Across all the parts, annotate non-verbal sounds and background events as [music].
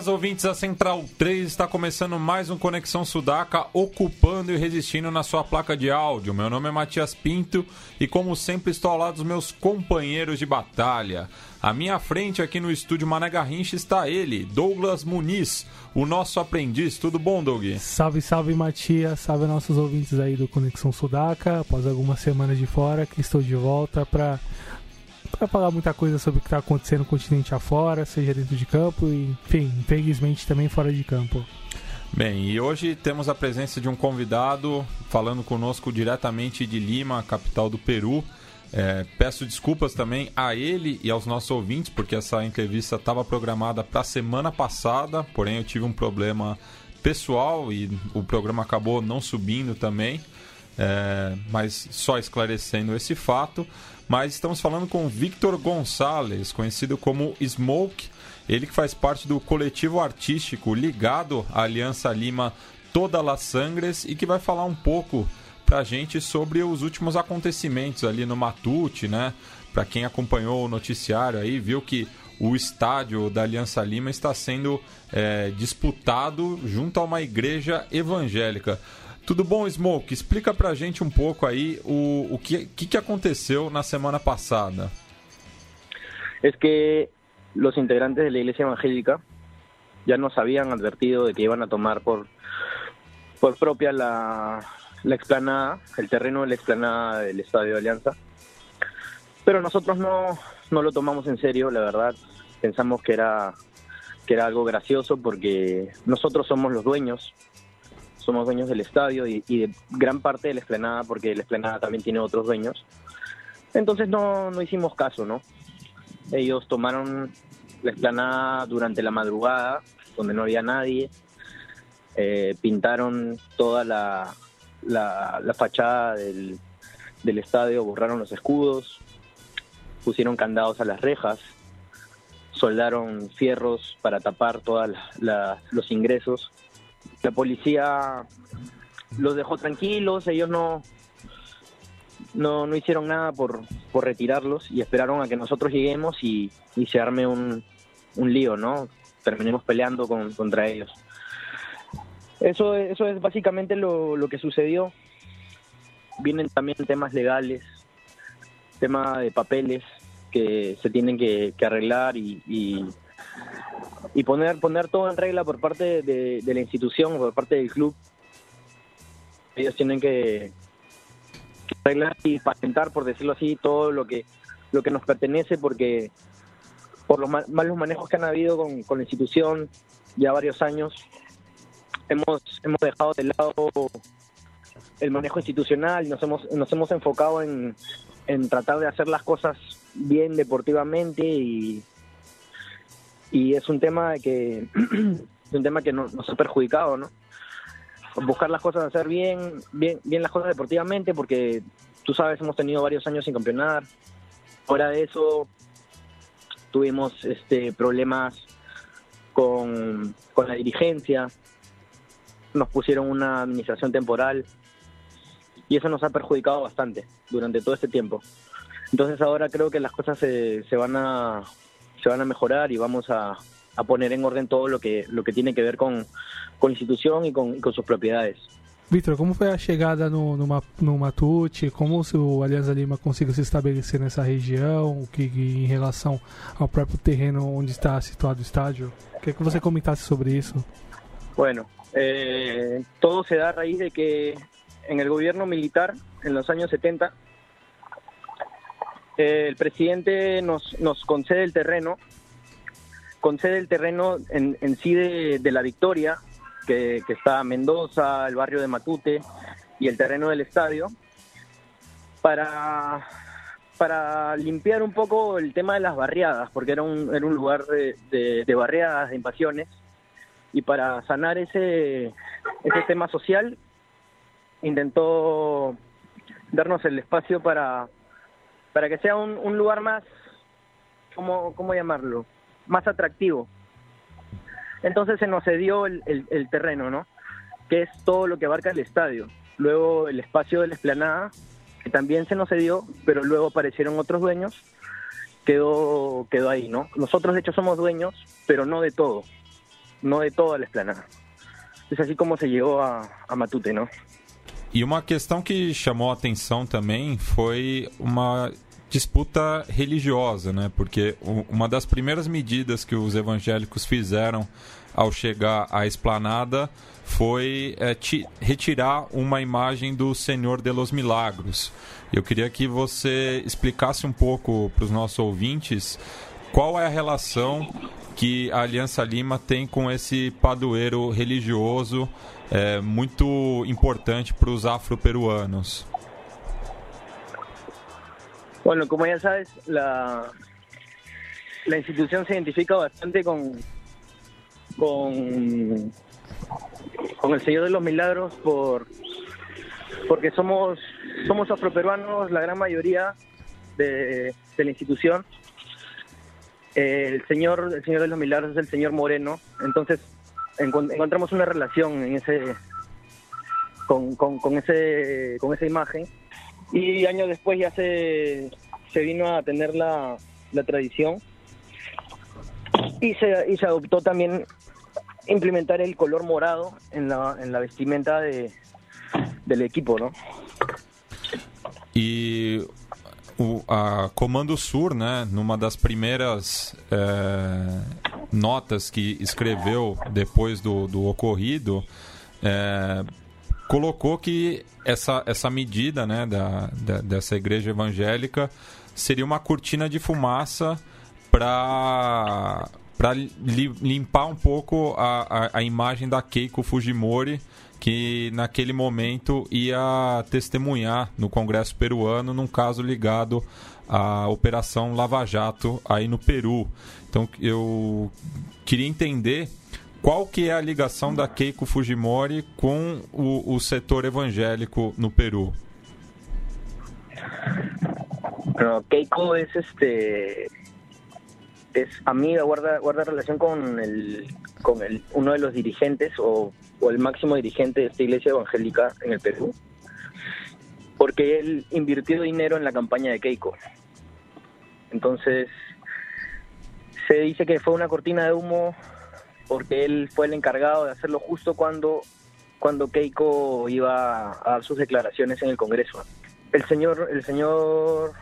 Buenas ouvintes, a Central 3 está começando mais um Conexão Sudaca, ocupando e resistindo na sua placa de áudio. Meu nome é Matias Pinto e, como sempre, estou ao lado dos meus companheiros de batalha. À minha frente, aqui no estúdio Mané Garrincha, está ele, Douglas Muniz, o nosso aprendiz. Tudo bom, Doug? Salve, salve, Matias. Salve nossos ouvintes aí do Conexão Sudaca. Após algumas semanas de fora, que estou de volta para para falar muita coisa sobre o que está acontecendo no continente afora, seja dentro de campo e, enfim, infelizmente também fora de campo. Bem, e hoje temos a presença de um convidado falando conosco diretamente de Lima, capital do Peru. É, peço desculpas também a ele e aos nossos ouvintes, porque essa entrevista estava programada para a semana passada, porém eu tive um problema pessoal e o programa acabou não subindo também. É, mas só esclarecendo esse fato. Mas estamos falando com Victor Gonçalves, conhecido como Smoke, ele que faz parte do coletivo artístico ligado à Aliança Lima Toda Las Sangres e que vai falar um pouco pra gente sobre os últimos acontecimentos ali no Matute, né? Para quem acompanhou o noticiário aí, viu que o estádio da Aliança Lima está sendo é, disputado junto a uma igreja evangélica. Tudo bom, Smoke? Explica pra gente um pouco aí o, o que, que, que aconteceu na semana pasada. Es que los integrantes de la Iglesia Evangélica ya nos habían advertido de que iban a tomar por, por propia la, la explanada, el terreno de la explanada del Estadio de Alianza. Pero nosotros no, no lo tomamos en serio, la verdad. Pensamos que era, que era algo gracioso porque nosotros somos los dueños somos dueños del estadio y, y, de gran parte de la esplanada, porque la esplanada también tiene otros dueños. Entonces no, no hicimos caso, ¿no? Ellos tomaron la esplanada durante la madrugada, donde no había nadie, eh, pintaron toda la, la, la fachada del, del estadio, borraron los escudos, pusieron candados a las rejas, soldaron fierros para tapar todos los ingresos la policía los dejó tranquilos, ellos no, no, no hicieron nada por, por retirarlos y esperaron a que nosotros lleguemos y, y se arme un, un lío, ¿no? Terminemos peleando con, contra ellos. Eso, eso es básicamente lo, lo que sucedió. Vienen también temas legales, tema de papeles que se tienen que, que arreglar y, y y poner poner todo en regla por parte de, la institución, por parte del club. Ellos tienen que, que, arreglar y patentar, por decirlo así, todo lo que lo que nos pertenece, porque por los malos manejos que han habido con, con la institución ya varios años, hemos hemos dejado de lado el manejo institucional nos hemos nos hemos enfocado en, en tratar de hacer las cosas bien deportivamente y y es un tema que [clears throat] es un tema que nos, ha perjudicado, ¿no? Buscar las cosas, hacer bien, bien, bien las cosas deportivamente, porque tú sabes, hemos tenido varios años sin campeonar. Fuera de eso, tuvimos este problemas con, con la dirigencia, nos pusieron una administración temporal y eso nos ha perjudicado bastante durante todo este tiempo. Entonces ahora creo que las cosas se, se van a se van a mejorar y vamos a, a poner en orden todo lo que, lo que tiene que ver con, con institución y con, y con sus propiedades. Vitor, como foi a chegada no, no, no Matute? Como o Alianza Lima conseguiu se estabelecer nessa região? O que em relação ao próprio terreno onde está situado o estádio? Queria que você comentasse sobre isso. Bueno, eh, todo se da a raíz de que en el gobierno militar, en los años 70, eh, el presidente nos, concede el terreno, concede el terreno en, sí de, la Victoria, que, está Mendoza, el barrio de Matute y el terreno del estadio, para, para limpiar un poco el tema de las barriadas, porque era un, era un lugar de, de, de barriadas, de invasiones, y para sanar ese, ese tema social intentó darnos el espacio para, para que sea un, un lugar más, ¿cómo, ¿cómo llamarlo? Más atractivo. Entonces se nos cedió el, el, terreno, ¿no? Que es todo lo que abarca el estadio. Luego el espacio de la esplanada, que también se nos cedió, pero luego aparecieron otros dueños, quedó, quedó ahí, ¿no? Nosotros de hecho somos dueños, pero no de todo, no de toda la esplanada. Es así como se llegó a, a Matute, ¿no? E uma questão que chamou a atenção também foi uma disputa religiosa, né? Porque uma das primeiras medidas que os evangélicos fizeram ao chegar à esplanada foi é, retirar uma imagem do Senhor de los Milagros. Eu queria que você explicasse um pouco para os nossos ouvintes qual é a relação que a Aliança Lima tem com esse padroeiro religioso é, muito importante para os afroperuanos. Bueno, como ya sabes, la, la institución se identifica bastante con, con, con el Señor de los Milagros por, porque somos, somos afroperuanos la gran mayoría de, de la institución. El señor, el señor de los Milagros es el señor Moreno, entonces encontramos una relación en ese con, con, con, ese con esa imagen. Y años después ya se, se vino a tener la, la tradición. Y se, y se adoptó también implementar el color morado en la, en la vestimenta de, del equipo, ¿no? O, a Comando Sur, né, numa das primeiras é, notas que escreveu depois do, do ocorrido, é, colocou que essa, essa medida né, da, da, dessa igreja evangélica seria uma cortina de fumaça para para limpar um pouco a, a, a, imagem da Keiko Fujimori, que naquele momento ia testemunhar no Congresso peruano num caso ligado à Operação Lava Jato aí no Peru. Então eu queria entender qual que é a ligação da Keiko Fujimori com o, o setor evangélico no Peru? Bueno, Keiko es este es amiga, guarda guarda relación con el con el uno de los dirigentes o, o el máximo dirigente de esta iglesia evangélica en el Perú, porque él invirtió dinero en la campaña de Keiko. Entonces se dice que fue una cortina de humo porque él fue el encargado de hacerlo justo cuando, cuando Keiko iba a dar sus declaraciones en el Congreso. El señor, el señor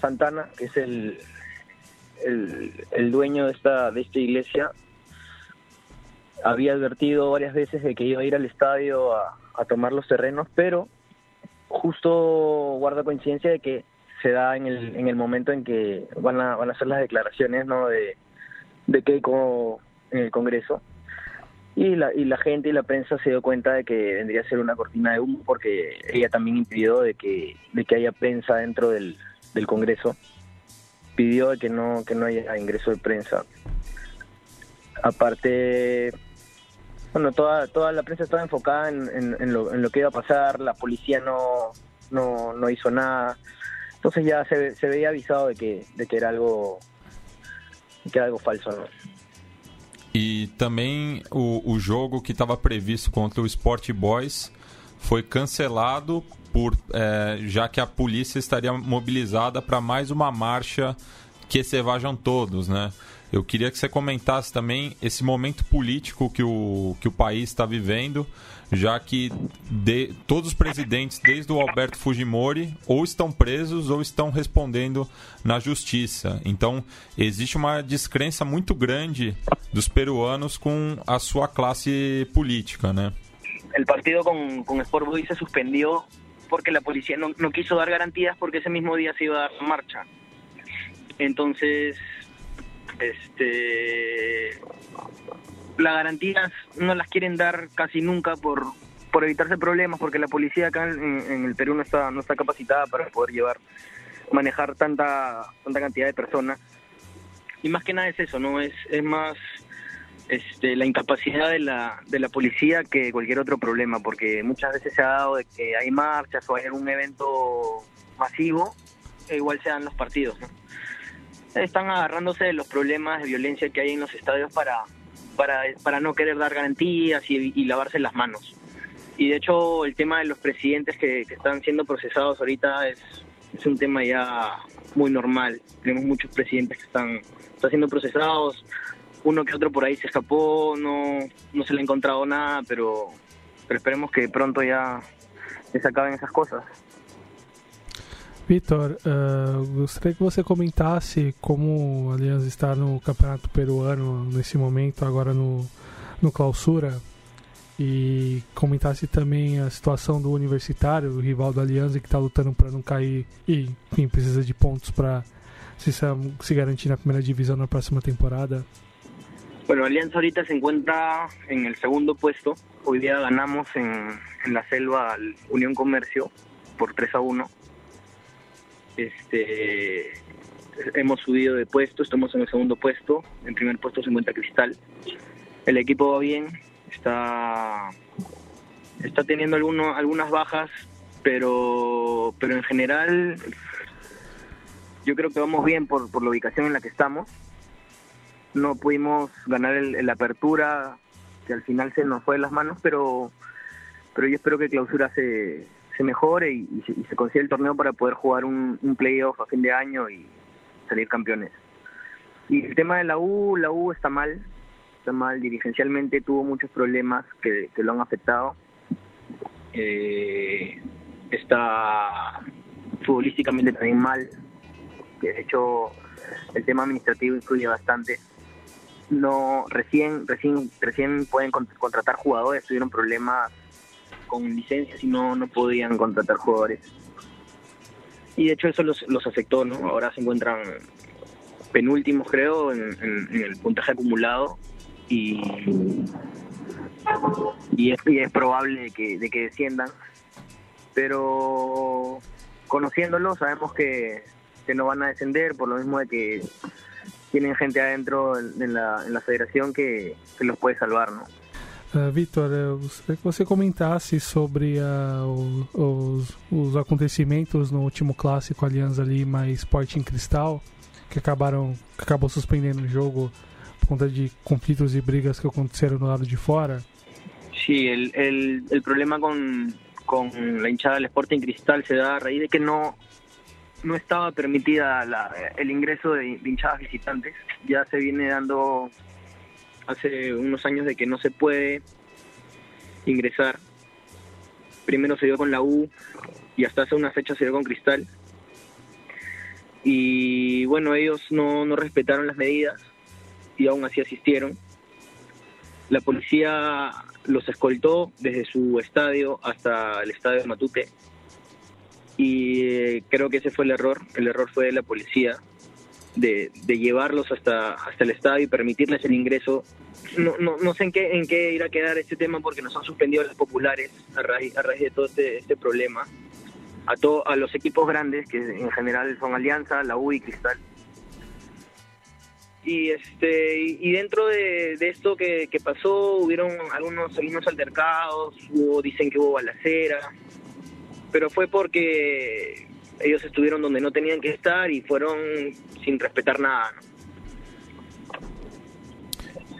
Santana, que es el, el, dueño de esta, de esta iglesia, había advertido varias veces de que iba a ir al estadio a, tomar los terrenos, pero justo guarda coincidencia de que se da en el, en el momento en que van a, van a hacer las declaraciones ¿no? de, de Keiko en el Congreso y la, y la gente y la prensa se dio cuenta de que vendría a ser una cortina de humo porque ella también impidió de que, de que haya prensa dentro del, del Congreso. Pidió de que no, que no haya ingreso de prensa. Aparte, bueno, toda, toda la prensa estaba enfocada en, en, en, lo, en lo que iba a pasar, la policía no, no, no hizo nada. Entonces ya se, se veía avisado de que, de que era algo que era algo falso, ¿no? E também o, o jogo que estava previsto contra o Sport Boys foi cancelado por é, já que a polícia estaria mobilizada para mais uma marcha que se vajam todos, né? Eu queria que você comentasse também esse momento político que o, que o país está vivendo, já que de, todos os presidentes, desde o Alberto Fujimori, ou estão presos ou estão respondendo na justiça. Então, existe uma descrença muito grande dos peruanos com a sua classe política, né? El partido con, con Sport Boys se suspendió porque la policía no, no quiso dar garantías porque ese mismo día se iba a dar marcha. Entonces, este las garantías no las quieren dar casi nunca por por evitarse problemas porque la policía acá en, el Perú no está no está capacitada para poder llevar manejar tanta tanta cantidad de personas y más que nada es eso no es es más este, la incapacidad de la, de la policía que cualquier otro problema, porque muchas veces se ha dado de que hay marchas o hay algún evento masivo, e igual se dan los partidos. ¿no? Están agarrándose de los problemas de violencia que hay en los estadios para, para, para no querer dar garantías y, lavarse las manos. Y de hecho el tema de los presidentes que, que están siendo procesados ahorita es, es un tema ya muy normal. Tenemos muchos presidentes que están, están siendo procesados, uno que otro por ahí se escapó, no, no se le ha encontrado nada, pero, pero esperemos que pronto ya, se acaben essas coisas. Vitor, uh, gostaria que você comentasse como a Aliança está no Campeonato Peruano nesse momento, agora no, no Clausura, e comentasse também a situação do Universitário, o rival da Aliança que está lutando para não cair e, enfim, precisa de pontos para se, se garantir na primeira divisão na próxima temporada. Bueno, Alianza ahorita se encuentra en el segundo puesto. Hoy día ganamos en, en la selva al Unión Comercio por 3 a 1. Este, hemos subido de puesto, estamos en el segundo puesto. En primer puesto se encuentra Cristal. El equipo va bien, está, está teniendo alguno, algunas bajas, pero, pero en general yo creo que vamos bien por, por la ubicación en la que estamos no pudimos ganar la apertura, que al final se nos fue de las manos, pero, pero yo espero que clausura se, se mejore y, se, y se consiga el torneo para poder jugar un, playoff a fin de año y salir campeones. Y el tema de la U, la U está mal, está mal dirigencialmente, tuvo muchos problemas que, lo han afectado. Eh, está futbolísticamente también mal, de hecho el tema administrativo influye bastante no recién recién recién pueden contratar jugadores tuvieron problemas con licencias y no no podían contratar jugadores. Y de hecho eso los, los afectó no ahora se encuentran penúltimos creo en, en, en el puntaje acumulado y y es, y es probable que, de que desciendan. Pero conociéndolo sabemos que, que no van a descender por lo mismo de que tienen gente adentro en la, en la federación que, que los puede salvar, ¿no? Uh, Vitor, eu gostaria que você comentasse sobre uh, os, os, acontecimentos no último clássico Alianza Lima e Sporting Cristal, que acabaram que acabou suspendendo o jogo por conta de conflitos e brigas que aconteceram no lado de fora. Sí, el problema con, con la hinchada del Sporting Cristal se da a raíz de que no no estaba permitida la, el ingreso de, de, hinchadas visitantes. Ya se viene dando hace unos años de que no se puede ingresar. Primero se dio con la U y hasta hace una fecha se dio con Cristal. Y bueno, ellos no, no respetaron las medidas y aún así asistieron. La policía los escoltó desde su estadio hasta el estadio de Matute y creo que ese fue el error, el error fue de la policía de, de llevarlos hasta, hasta el estadio y permitirles el ingreso. No, no, no sé en qué, en qué irá a quedar este tema porque nos han suspendido las populares a raíz, a raíz de todo este, este problema. A, to, a los equipos grandes, que en general son Alianza, la U y Cristal. Y este y dentro de, de esto que, que, pasó, hubieron algunos, algunos altercados, hubo, dicen que hubo balacera, pero fue porque ellos estuvieron donde no tenían que estar y fueron sin respetar nada.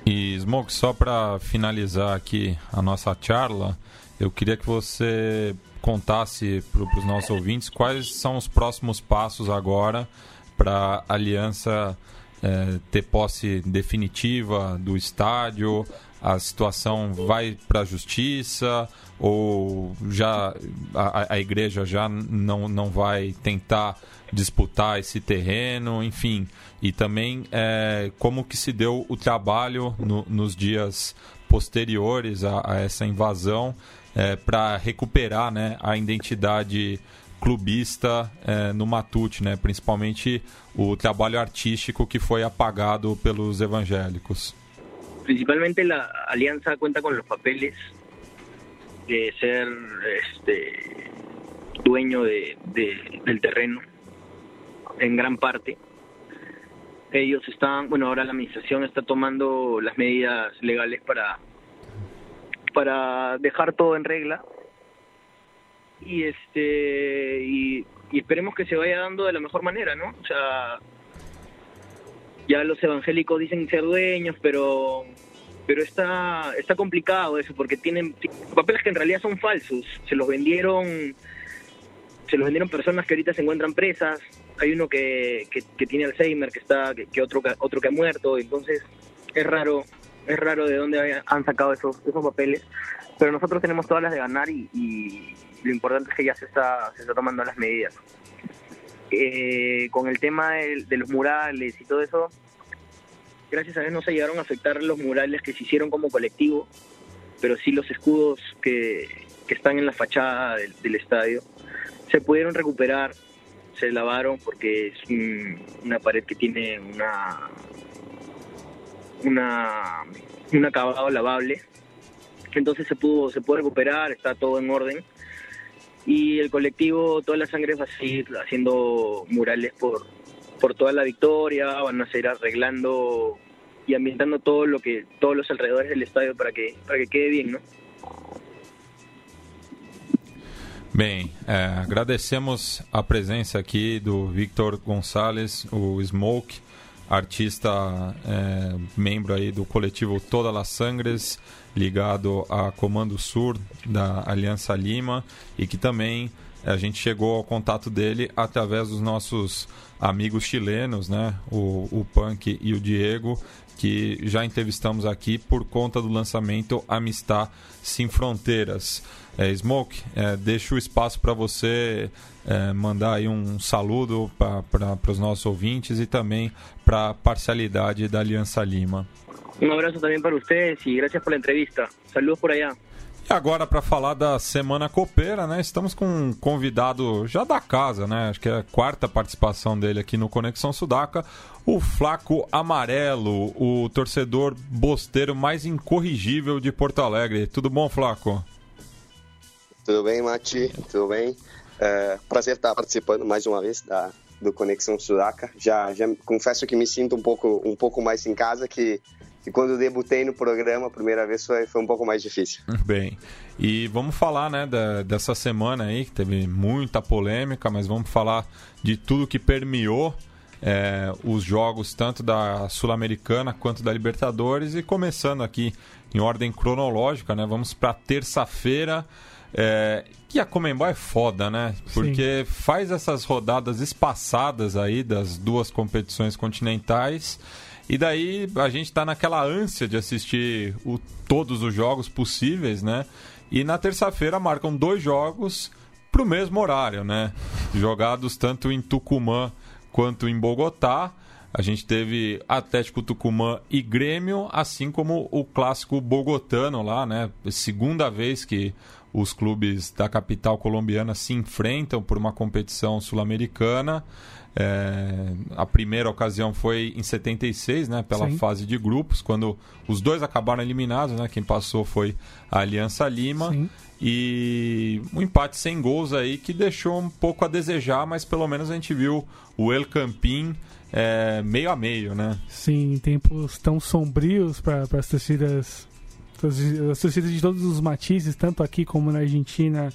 E Smoke, só para finalizar aqui a nossa charla, eu queria que você contasse para os nossos ouvintes quais são os próximos passos agora para a Aliança é, ter posse definitiva do estádio, a situação vai para a justiça ou já a, a, igreja já não, não vai tentar disputar esse terreno, enfim, e também é, como que se deu o trabalho no, nos dias posteriores a, a essa invasão é, para recuperar né, a identidade clubista é, no Matute, né, principalmente o trabalho artístico que foi apagado pelos evangélicos. Principalmente la alianza cuenta con los papeles de ser este dueño de, de, del terreno en gran parte. ellos están, bueno, ahora la administración está tomando las medidas legales para para dejar todo en regla y este y, y esperemos que se vaya dando de la mejor manera, ¿no? O sea, ya los evangélicos dicen ser dueños, pero pero está está complicado eso porque tienen papeles que en realidad son falsos, se los vendieron se los vendieron personas que ahorita se encuentran presas, hay uno que, que, tiene Alzheimer, que está que, otro otro que ha muerto, entonces es raro es raro de dónde han sacado esos esos papeles, pero nosotros tenemos todas las de ganar y, y lo importante es que ya se está se está tomando las medidas. Eh, con el tema de, los murales y todo eso, gracias a Dios no se llegaron a afectar los murales que se hicieron como colectivo, pero sí los escudos que, que están en la fachada del, estadio se pudieron recuperar, se lavaron porque es una pared que tiene una, una un acabado lavable, entonces se pudo se pudo recuperar, está todo en orden y el colectivo Toda la Sangre va a seguir haciendo murales por, por toda la victoria, van a seguir arreglando y ambientando todo lo que todos los alrededores del estadio para que para que quede bien, ¿no? Bem, é, agradecemos a presença aqui do Victor Gonçalves, o Smoke, artista é, membro aí do coletivo las Sangres, ligado a Comando Sur da Aliança Lima e que também a gente chegou ao contato dele através dos nossos amigos chilenos, né? O, o Punk e o Diego, que já entrevistamos aqui por conta do lançamento Amistad Sem Fronteiras. É, Smoke, é, deixo o espaço para você é, mandar aí um saludo para os nossos ouvintes e também para a parcialidade da Aliança Lima. Um abraço também para vocês e graças pela entrevista. Saludos por allá. E agora, para falar da Semana Copeira, né? Estamos com um convidado já da casa, né? Acho que é a quarta participação dele aqui no Conexão Sudaca, o Flaco Amarelo, o torcedor bosteiro mais incorrigível de Porto Alegre. Tudo bom, Flaco? Tudo bem, Mati? Tudo bem? É, prazer estar participando mais uma vez da, do Conexão Sudaca. Já, já confesso que me sinto um pouco, um pouco mais em casa que e quando debutei no programa a primeira vez foi, foi um pouco mais difícil. [laughs] Bem, e vamos falar né, da, dessa semana aí, que teve muita polêmica, mas vamos falar de tudo que permeou é, os jogos tanto da Sul-Americana quanto da Libertadores e começando aqui em ordem cronológica, né? Vamos para terça-feira. É, e a Comembol é foda, né? Porque Sim. faz essas rodadas espaçadas aí das duas competições continentais e daí a gente está naquela ânsia de assistir o, todos os jogos possíveis, né? E na terça-feira marcam dois jogos para o mesmo horário, né? Jogados tanto em Tucumã quanto em Bogotá. A gente teve Atlético Tucumã e Grêmio, assim como o clássico bogotano lá, né? Segunda vez que os clubes da capital colombiana se enfrentam por uma competição sul-americana. É, a primeira ocasião foi em 76, né, pela Sim. fase de grupos, quando os dois acabaram eliminados, né, quem passou foi a Aliança Lima. Sim. E um empate sem gols aí que deixou um pouco a desejar, mas pelo menos a gente viu o El Campín é, meio a meio, né? Sim, tempos tão sombrios para as torcidas, as torcidas de todos os matizes, tanto aqui como na Argentina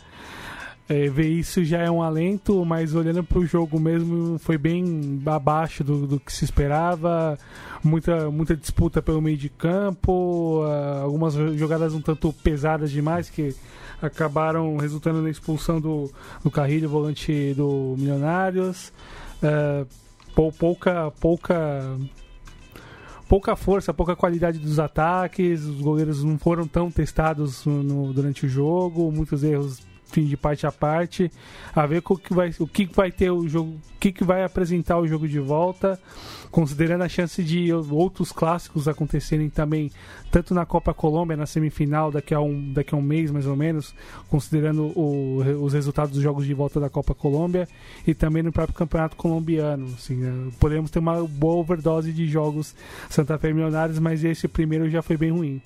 é, ver isso já é um alento, mas olhando para o jogo mesmo foi bem abaixo do, do, que se esperava. Muita, muita disputa pelo meio de campo, uh, algumas jogadas um tanto pesadas demais que acabaram resultando na expulsão do, do Carrilho, volante do Milionários. Uh, pouca, pouca pouca força, pouca qualidade dos ataques, os goleiros não foram tão testados no, durante o jogo, muitos erros fim de parte a parte, a ver o que vai, o que vai ter o jogo, o que, que vai apresentar o jogo de volta, considerando a chance de outros clássicos acontecerem também, tanto na Copa Colômbia, na semifinal, daqui a um, daqui a um mês mais ou menos, considerando o, os resultados dos jogos de volta da Copa Colômbia, e também no próprio Campeonato Colombiano. Assim, né? Podemos ter uma boa overdose de jogos Santa Fe Milionários, mas esse primeiro já foi bem ruim.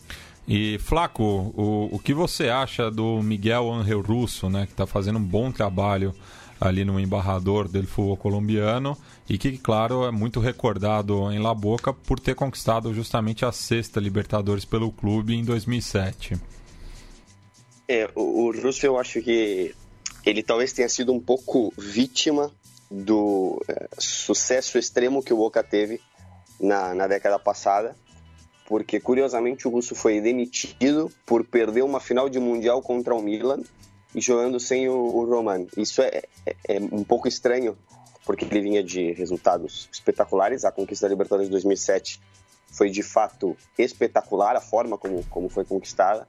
E Flaco, o, o que você acha do Miguel Angel Russo, né, que está fazendo um bom trabalho ali no embarrador do futebol colombiano e que, claro, é muito recordado em La Boca por ter conquistado justamente a sexta Libertadores pelo clube em 2007. É, o, o Russo eu acho que ele talvez tenha sido um pouco vítima do é, sucesso extremo que o Boca teve na, na década passada, porque curiosamente o Russo foi demitido por perder uma final de Mundial contra o Milan e jogando sem o, o Roman. Isso é, é, é, um pouco estranho, porque ele vinha de resultados espetaculares. A conquista da Libertadores de 2007 foi de fato espetacular, a forma como, como foi conquistada.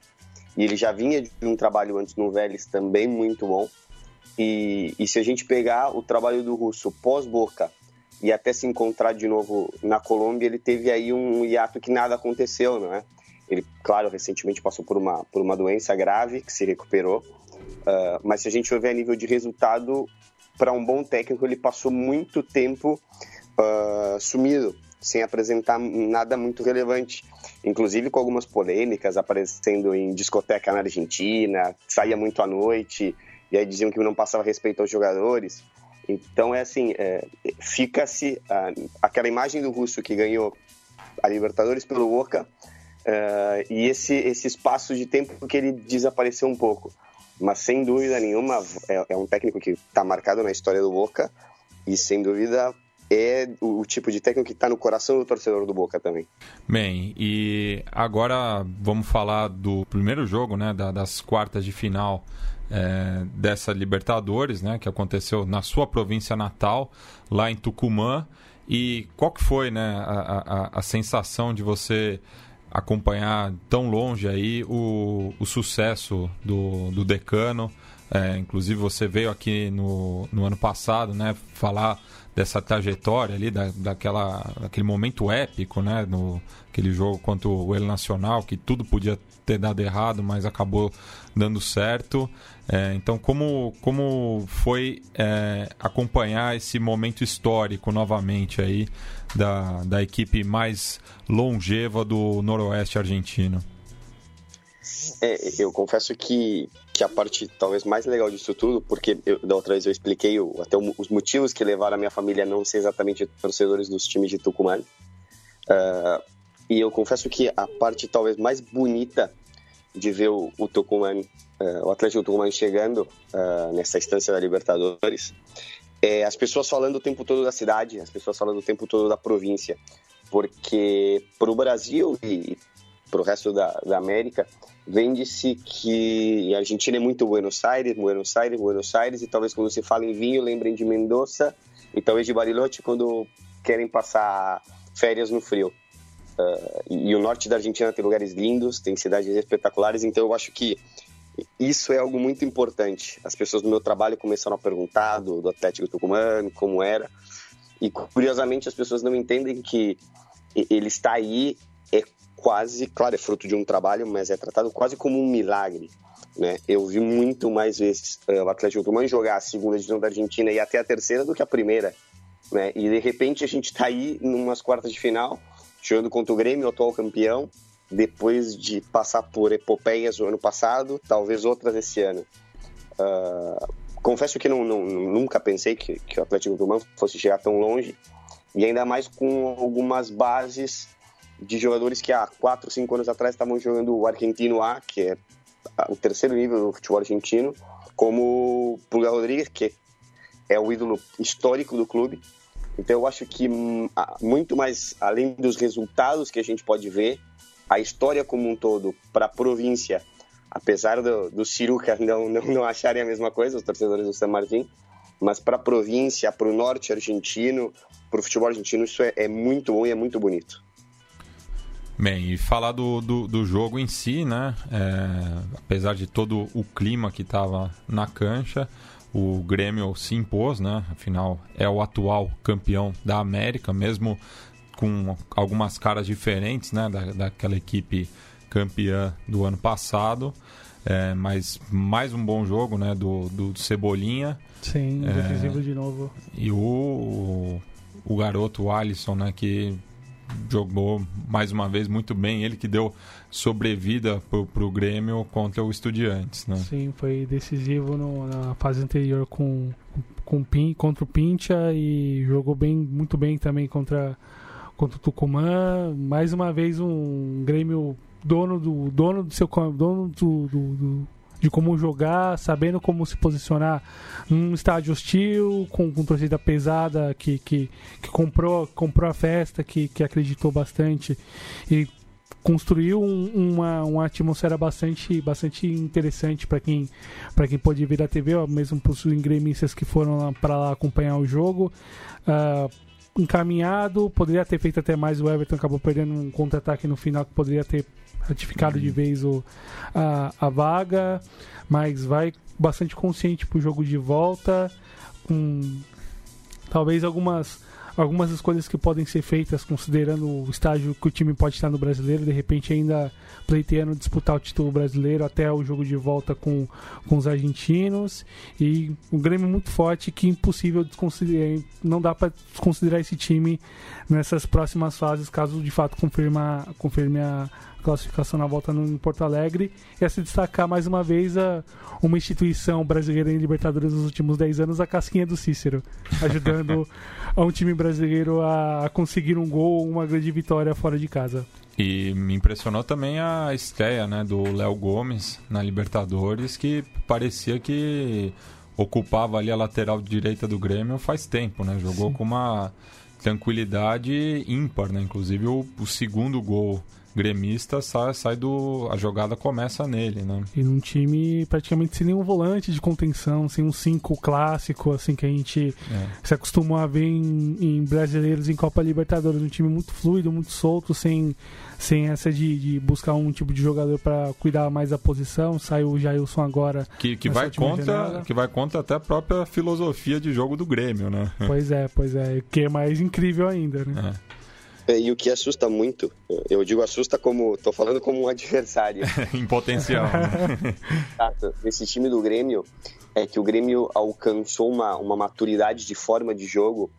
E ele já vinha de um trabalho antes no Vélez também muito bom. E, e se a gente pegar o trabalho do Russo pós-Boca e até se encontrar de novo na Colômbia, ele teve aí um hiato que nada aconteceu, não é? Ele, claro, recentemente passou por uma, por uma doença grave que se recuperou, uh, mas se a gente for ver a nível de resultado, para um bom técnico, ele passou muito tempo uh, sumido, sem apresentar nada muito relevante, inclusive com algumas polêmicas aparecendo em discoteca na Argentina, saía muito à noite, e aí diziam que não passava respeito aos jogadores. Então é assim, é, fica-se aquela imagem do russo que ganhou a Libertadores pelo Boca uh, e esse, esse espaço de tempo que ele desapareceu um pouco. Mas sem dúvida nenhuma é, é um técnico que está marcado na história do Boca e sem dúvida é o, tipo de técnico que está no coração do torcedor do Boca também. Bem, e agora vamos falar do primeiro jogo, né, da, das quartas de final é, dessa Libertadores, né, que aconteceu na sua província natal, lá em Tucumã. E qual que foi né, a, a, a sensação de você acompanhar tão longe aí o, o sucesso do, do Decano? É, inclusive você veio aqui no, no ano passado né, falar dessa trajetória ali, da, daquela, daquele momento épico, né? No, aquele jogo contra o El Nacional, que tudo podia ter dado errado, mas acabou dando certo. É, então, como, como foi é, acompanhar esse momento histórico novamente aí da, da equipe mais longeva do Noroeste argentino? É, eu confesso que, que a parte talvez mais legal disso tudo, porque eu, da outra vez eu expliquei o, até os motivos que levaram a minha família a não ser exatamente torcedores dos times de Tucumã. Uh, e eu confesso que a parte talvez mais bonita de ver o, o Tucumã, uh, o Atlético Tucumã chegando uh, nessa instância da Libertadores, é as pessoas falando o tempo todo da cidade, as pessoas falando o tempo todo da província, porque para o Brasil e para o resto da, da América, vende-se que a Argentina é muito Buenos Aires, Buenos Aires, Buenos Aires, e talvez quando se fala em vinho lembrem de Mendoza e talvez de Bariloche quando querem passar férias no frio. Uh, e o norte da Argentina tem lugares lindos, tem cidades espetaculares, então eu acho que isso é algo muito importante. As pessoas do meu trabalho começaram a perguntar do, do Atlético Tucumã, como era, e curiosamente as pessoas não entendem que ele está aí é quase, claro, é fruto de um trabalho, mas é tratado quase como um milagre. Né? Eu vi muito mais vezes uh, o Atlético Tucumã jogar a segunda divisão da Argentina e até a terceira do que a primeira. Né? E de repente a gente está aí numas quartas de final jogando contra o Grêmio, o atual campeão, depois de passar por epopeias no ano passado, talvez outras esse ano. Uh, confesso que não, não, nunca pensei que, que o Atlético Tucumã fosse chegar tão longe, e ainda mais com algumas bases de jogadores que há 4, 5 anos atrás estavam jogando o Argentino A, que é o terceiro nível do futebol argentino, como Pulga Rodrigues, que é o ídolo histórico do clube, então eu acho que hum, muito mais além dos resultados que a gente pode ver, a história como um todo para a província, apesar do, do Ciruca [laughs] não, não, não acharem a mesma coisa, os torcedores do San Martín, mas para a província, para o norte argentino, para o futebol argentino, isso é, é, muito bom e é muito bonito. Bem, e falar do, do, do jogo em si, né? É, apesar de todo o clima que estava na cancha, o Grêmio se impôs, né? Afinal, é o atual campeão da América, mesmo com algumas caras diferentes, né? Da, daquela equipe campeã do ano passado. É, mas mais um bom jogo, né? Do, do Cebolinha. Sim, é, decisivo de novo. E o, o, o garoto Alisson, né? Que jogou mais uma vez muito bem. Ele que deu sobrevida para o Grêmio contra o Estudiantes. Né? Sim, foi decisivo no, na fase anterior com, com, contra o Pincha e jogou bem, muito bem também contra, contra o Tucumã. Mais uma vez um Grêmio dono do dono do seu dono do, do, do de como jogar, sabendo como se posicionar num estádio hostil, com, com torcida pesada que, que, que, comprou, comprou a festa, que, que acreditou bastante e construiu um, uma, uma atmosfera bastante, bastante interessante para quem, quem pode vir da TV, mesmo para os gremistas que foram para lá acompanhar o jogo. Uh, encaminhado, poderia ter feito até mais, o Everton acabou perdendo um contra-ataque no final que poderia ter ratificado de vez o, a, a vaga, mas vai bastante consciente para o jogo de volta, com talvez algumas algumas escolhas que podem ser feitas considerando o estágio que o time pode estar no brasileiro, de repente ainda pleiteando disputar o título brasileiro até o jogo de volta com, com os argentinos. E um Grêmio muito forte que impossível não dá para desconsiderar esse time nessas próximas fases caso de fato confirma, confirme a classificação na volta no, em Porto Alegre. E a se destacar mais uma vez a, uma instituição brasileira em Libertadores nos últimos 10 anos, a casquinha do Cícero, ajudando [laughs] a um time brasileiro a, conseguir um gol, uma grande vitória fora de casa. E me impressionou também a estreia né, do Léo Gomes na Libertadores, que parecia que ocupava ali a lateral direita do Grêmio faz tempo, né? Jogou Sim. com uma tranquilidade ímpar, né? Inclusive o, o segundo gol gremista sai, sai do. A jogada começa nele, né? E num time praticamente sem nenhum volante de contenção, sem um 5 clássico, assim, que a gente é. se acostumou a ver em, em, brasileiros em Copa Libertadores. Um time muito fluido, muito solto, sem, sem essa de, de buscar um tipo de jogador para cuidar mais da posição. Saiu o Jailson agora. Que, que, vai contra, que vai contra até a própria filosofia de jogo do Grêmio, né? Pois é, pois é. Que é mais incrível ainda, né? É. É, e o que assusta muito, eu digo assusta como, tô falando como um adversário. [laughs] em potencial. Né? [laughs] Esse time do Grêmio é que o Grêmio alcançou uma, uma maturidade de forma de jogo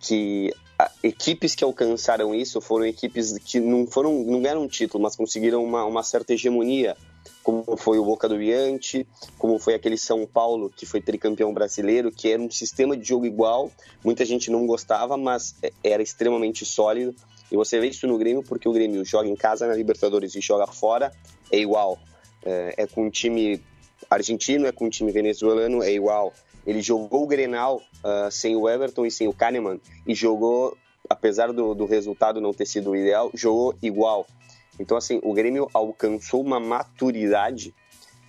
que a, equipes que alcançaram isso foram equipes que não foram não ganharam um título, mas conseguiram uma, uma certa hegemonia como foi o Boca do Viante, como foi aquele São Paulo que foi tricampeão brasileiro, que era um sistema de jogo igual, muita gente não gostava, mas é, era extremamente sólido. E você vê isso no Grêmio porque o Grêmio joga em casa na Libertadores e joga fora, é igual. É, é com um time argentino, é com um time venezuelano, é igual. Ele jogou o Grenal uh, sem o Everton e sem o Kahneman e jogou, apesar do, do resultado não ter sido ideal, jogou igual. Então, assim, o Grêmio alcançou uma maturidade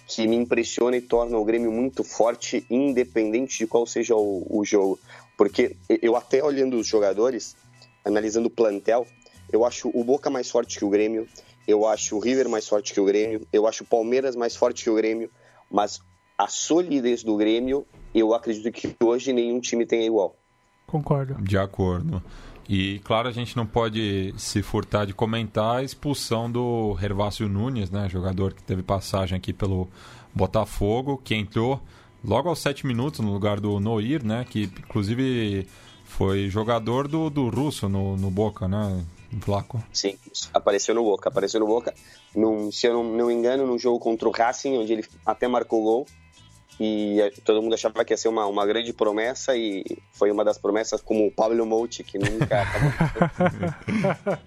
que me impressiona e torna o Grêmio muito forte, independente de qual seja o, o jogo. Porque eu até olhando os jogadores, analisando o plantel, eu acho o Boca mais forte que o Grêmio, eu acho o River mais forte que o Grêmio, eu acho o Palmeiras mais forte que o Grêmio, mas a solidez do Grêmio, eu acredito que hoje nenhum time tem igual. Concordo. De acordo. E, claro, a gente não pode se furtar de comentar a expulsão do Hervásio Nunes, né? Jogador que teve passagem aqui pelo Botafogo, que entrou logo aos sete minutos no lugar do Noir, né? Que, inclusive, foi jogador do, do Russo no, no Boca, né? Flaco. Sim, apareceu no Boca. Apareceu no Boca, num, se eu não, não me engano, no jogo contra o Racing, onde ele até marcou gol e todo mundo achava que ia ser uma, uma grande promessa e foi uma das promessas como o Pablo Mouti, que nunca [laughs] acabou.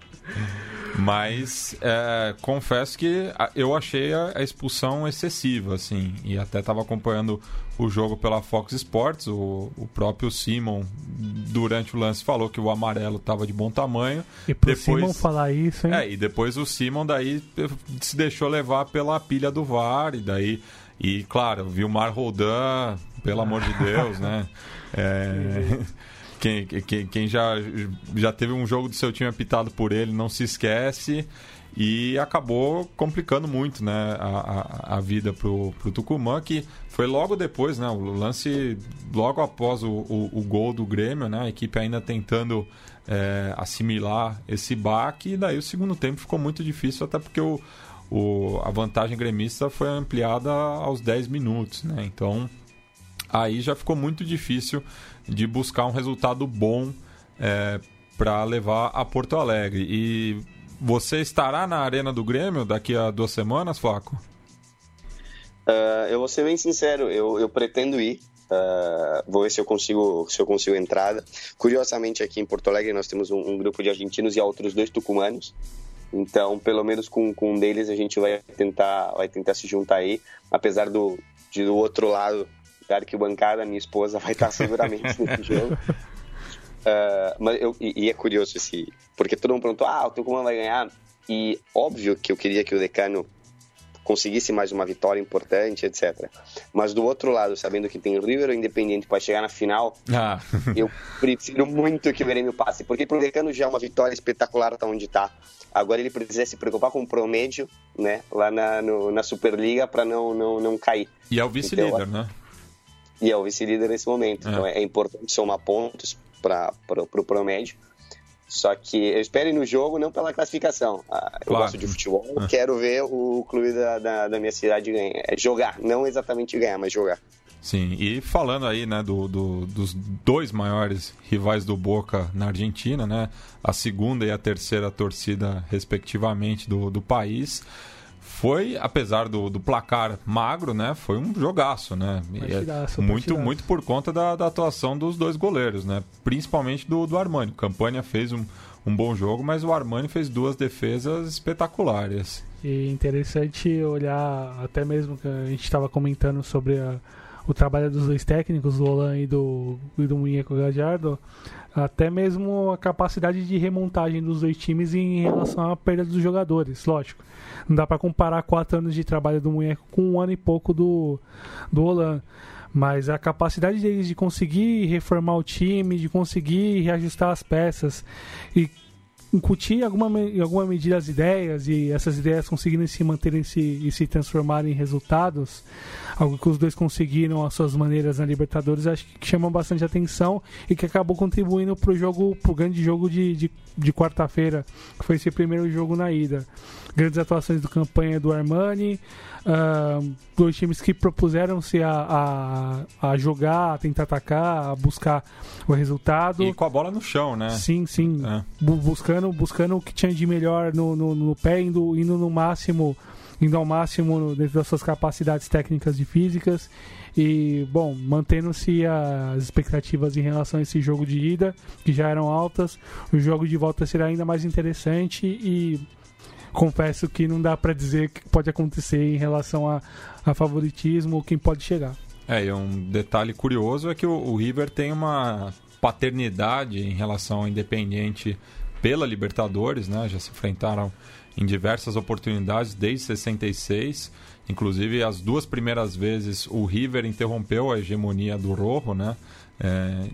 Mas é, confesso que eu achei a, expulsão excessiva, assim, e até estava acompanhando o jogo pela Fox Sports. O, o, próprio Simon, durante o lance, falou que o amarelo estava de bom tamanho. E pro depois, Simon falar isso, hein? É, e depois o Simon daí se deixou levar pela pilha do VAR, e daí e, claro, Vilmar Roldan, pelo amor de Deus, né? [laughs] É, quem, quem, quem, já, já teve um jogo do seu time apitado por ele não se esquece e acabou complicando muito né, a, a, a vida pro, pro Tucumã, que foi logo depois, né? O lance logo após o, o, o gol do Grêmio, né? A equipe ainda tentando é, assimilar esse baque, e daí o segundo tempo ficou muito difícil, até porque o, o, a vantagem gremista foi ampliada aos 10 minutos, né? Então aí já ficou muito difícil de buscar um resultado bom é, para levar a Porto Alegre. E você estará na Arena do Grêmio daqui a duas semanas, Flaco? Uh, eu vou ser bem sincero, eu, eu pretendo ir. Uh, vou ver se eu consigo se eu consigo entrada. Curiosamente aqui em Porto Alegre nós temos um, um, grupo de argentinos e outros dois tucumanos. Então, pelo menos com, com um deles a gente vai tentar vai tentar se juntar aí, apesar do de, do outro lado da arquibancada, minha esposa vai estar seguramente [laughs] nesse jogo. Uh, mas eu, e, e, é curioso esse, porque todo mundo perguntou: ah, o Tucumã vai ganhar. E óbvio que eu queria que o Decano conseguisse mais uma vitória importante, etc. Mas do outro lado, sabendo que tem River ou Independiente para chegar na final, ah. [laughs] eu prefiro muito que o Grêmio passe, porque pro Decano já é uma vitória espetacular tá onde está. Agora ele precisa se preocupar com o promédio, né, lá na, no, na Superliga para não, não, não cair. E é o vice-líder, então, né? E é o vice-líder nesse momento. É. Então é, é importante somar pontos para o pro promédio. Só que eu espero ir no jogo não pela classificação. Ah, eu claro. gosto de futebol, ah. quero ver o clube da, da, da, minha cidade ganhar. É jogar, não exatamente ganhar, mas jogar. Sim, e falando aí, né, do, do, dos dois maiores rivais do Boca na Argentina, né, a segunda e a terceira torcida, respectivamente, do, do país, foi, apesar do, do placar magro, né? Foi um jogaço, né? Partidaço, muito, muito por conta da, da, atuação dos dois goleiros, né? Principalmente do, do Armani. O Campanha fez um, um bom jogo, mas o Armani fez duas defesas espetaculares. E interessante olhar, até mesmo que a gente estava comentando sobre a, o trabalho dos dois técnicos, do Olan e do, e do Munheco Gajardo, até mesmo a capacidade de remontagem dos dois times em relação à perda dos jogadores, lógico. Não dá para comparar quatro anos de trabalho do Munheco com um ano e pouco do, do Olan. Mas a capacidade deles de conseguir reformar o time, de conseguir reajustar as peças e incutir alguma, em alguma medida as ideias e essas ideias conseguirem se manterem se, e se transformarem em resultados, algo que os dois conseguiram às suas maneiras na Libertadores, acho que chama bastante atenção e que acabou contribuindo para o jogo, pro grande jogo de, de, de quarta-feira, que foi esse primeiro jogo na ida. Grandes atuações do campanha do Armani, uh, dois times que propuseram-se a, a, a, jogar, a tentar atacar, a buscar o resultado. E com a bola no chão, né? Sim, sim. É. buscando, buscando o que tinha de melhor no, no, no pé, indo, indo no máximo, indo ao máximo dentro das suas capacidades técnicas e físicas. E, bom, mantendo-se as expectativas em relação a esse jogo de ida, que já eram altas, o jogo de volta será ainda mais interessante e confesso que não dá para dizer o que pode acontecer em relação a, a favoritismo ou quem pode chegar. É, e um detalhe curioso é que o, o River tem uma paternidade em relação ao Independiente pela Libertadores, né? Já se enfrentaram em diversas oportunidades desde 66. Inclusive, as duas primeiras vezes o River interrompeu a hegemonia do Rojo, né? É,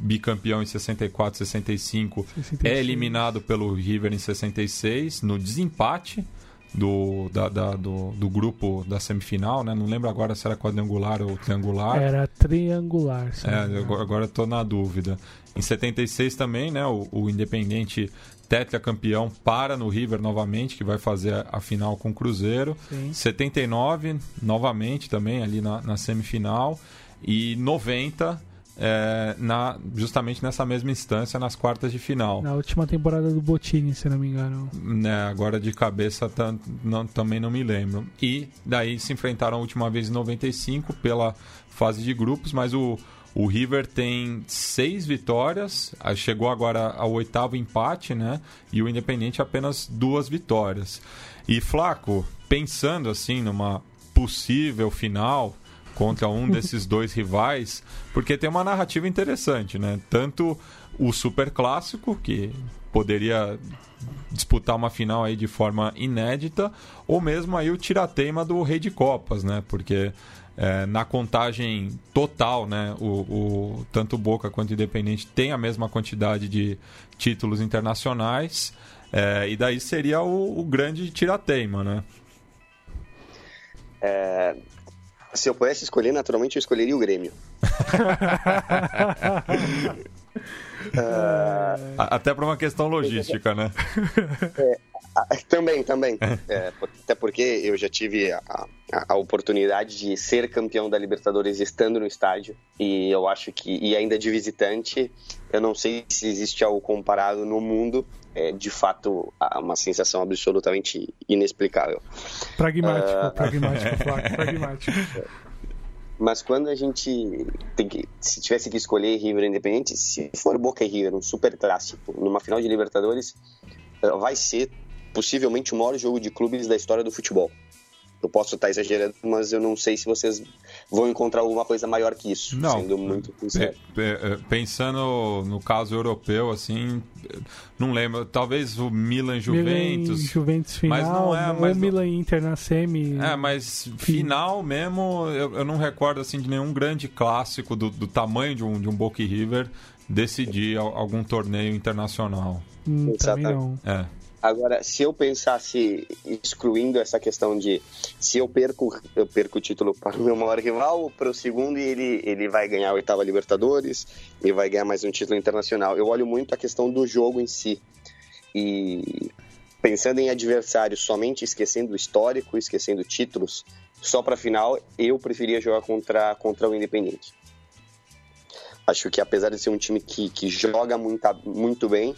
bicampeão em 64, 65, 65, é eliminado pelo River em 66 no desempate do, da, da, do, do, grupo da semifinal, né? Não lembro agora se era quadrangular ou triangular. Era triangular. É, agora estou na dúvida. Em 76 também, né? O, o Independente tetracampeão para no River novamente, que vai fazer a, a final com o Cruzeiro. Sim. 79, novamente também ali na, na semifinal. E 90 é, na, justamente nessa mesma instância nas quartas de final. Na última temporada do Botini, se não me engano. Né, agora de cabeça não, também não me lembro. E daí se enfrentaram a última vez em 95 pela fase de grupos, mas o, o River tem seis vitórias, chegou agora ao oitavo empate, né? E o Independente apenas duas vitórias. E Flaco, pensando assim numa possível final, contra um desses [laughs] dois rivais, porque tem uma narrativa interessante, né? Tanto o super clássico, que poderia disputar uma final aí de forma inédita, ou mesmo aí o tirateima do Rei de Copas, né? Porque é, na contagem total, né, o, o, tanto o Boca quanto o Independente tem a mesma quantidade de títulos internacionais, é, e daí seria o, o grande tirateima, né? É, se eu pudesse escolher, naturalmente eu escolheria o Grêmio. [laughs] uh... Até por uma questão logística, né? É, também, também. É, até porque eu já tive a, a, a, oportunidade de ser campeão da Libertadores estando no estádio. E eu acho que, e ainda de visitante, eu não sei se existe algo comparado no mundo. É de fato uma sensação absolutamente inexplicável. Pragmático, uh... pragmático, [laughs] pragmático. mas quando a gente tem que, se tivesse que escolher River Independente, se for Boca e River, um super clássico, numa final de Libertadores, vai ser possivelmente o maior jogo de clubes da história do futebol. Eu posso estar exagerando, mas eu não sei se vocês vão encontrar alguma coisa maior que isso, não, sendo muito sincero. Eh, pensando no caso europeu, assim, não lembro, talvez o Milan Juventus. Milan Juventus final, mas não é, mas ou Milan Inter na semi. É, mas final mesmo, eu, eu, não recordo assim de nenhum grande clássico do, do tamanho de um, de um Boca River decidir algum torneio internacional. Hum, também não. É. Agora, se eu pensasse, excluindo essa questão de se eu perco, eu perco o título para o meu maior rival para o segundo e ele, ele vai ganhar a oitava Libertadores e vai ganhar mais um título internacional, eu olho muito a questão do jogo em si. E pensando em adversários somente esquecendo o histórico, esquecendo títulos, só para final, eu preferia jogar contra, contra o Independente. Acho que apesar de ser um time que, que joga muito, muito bem,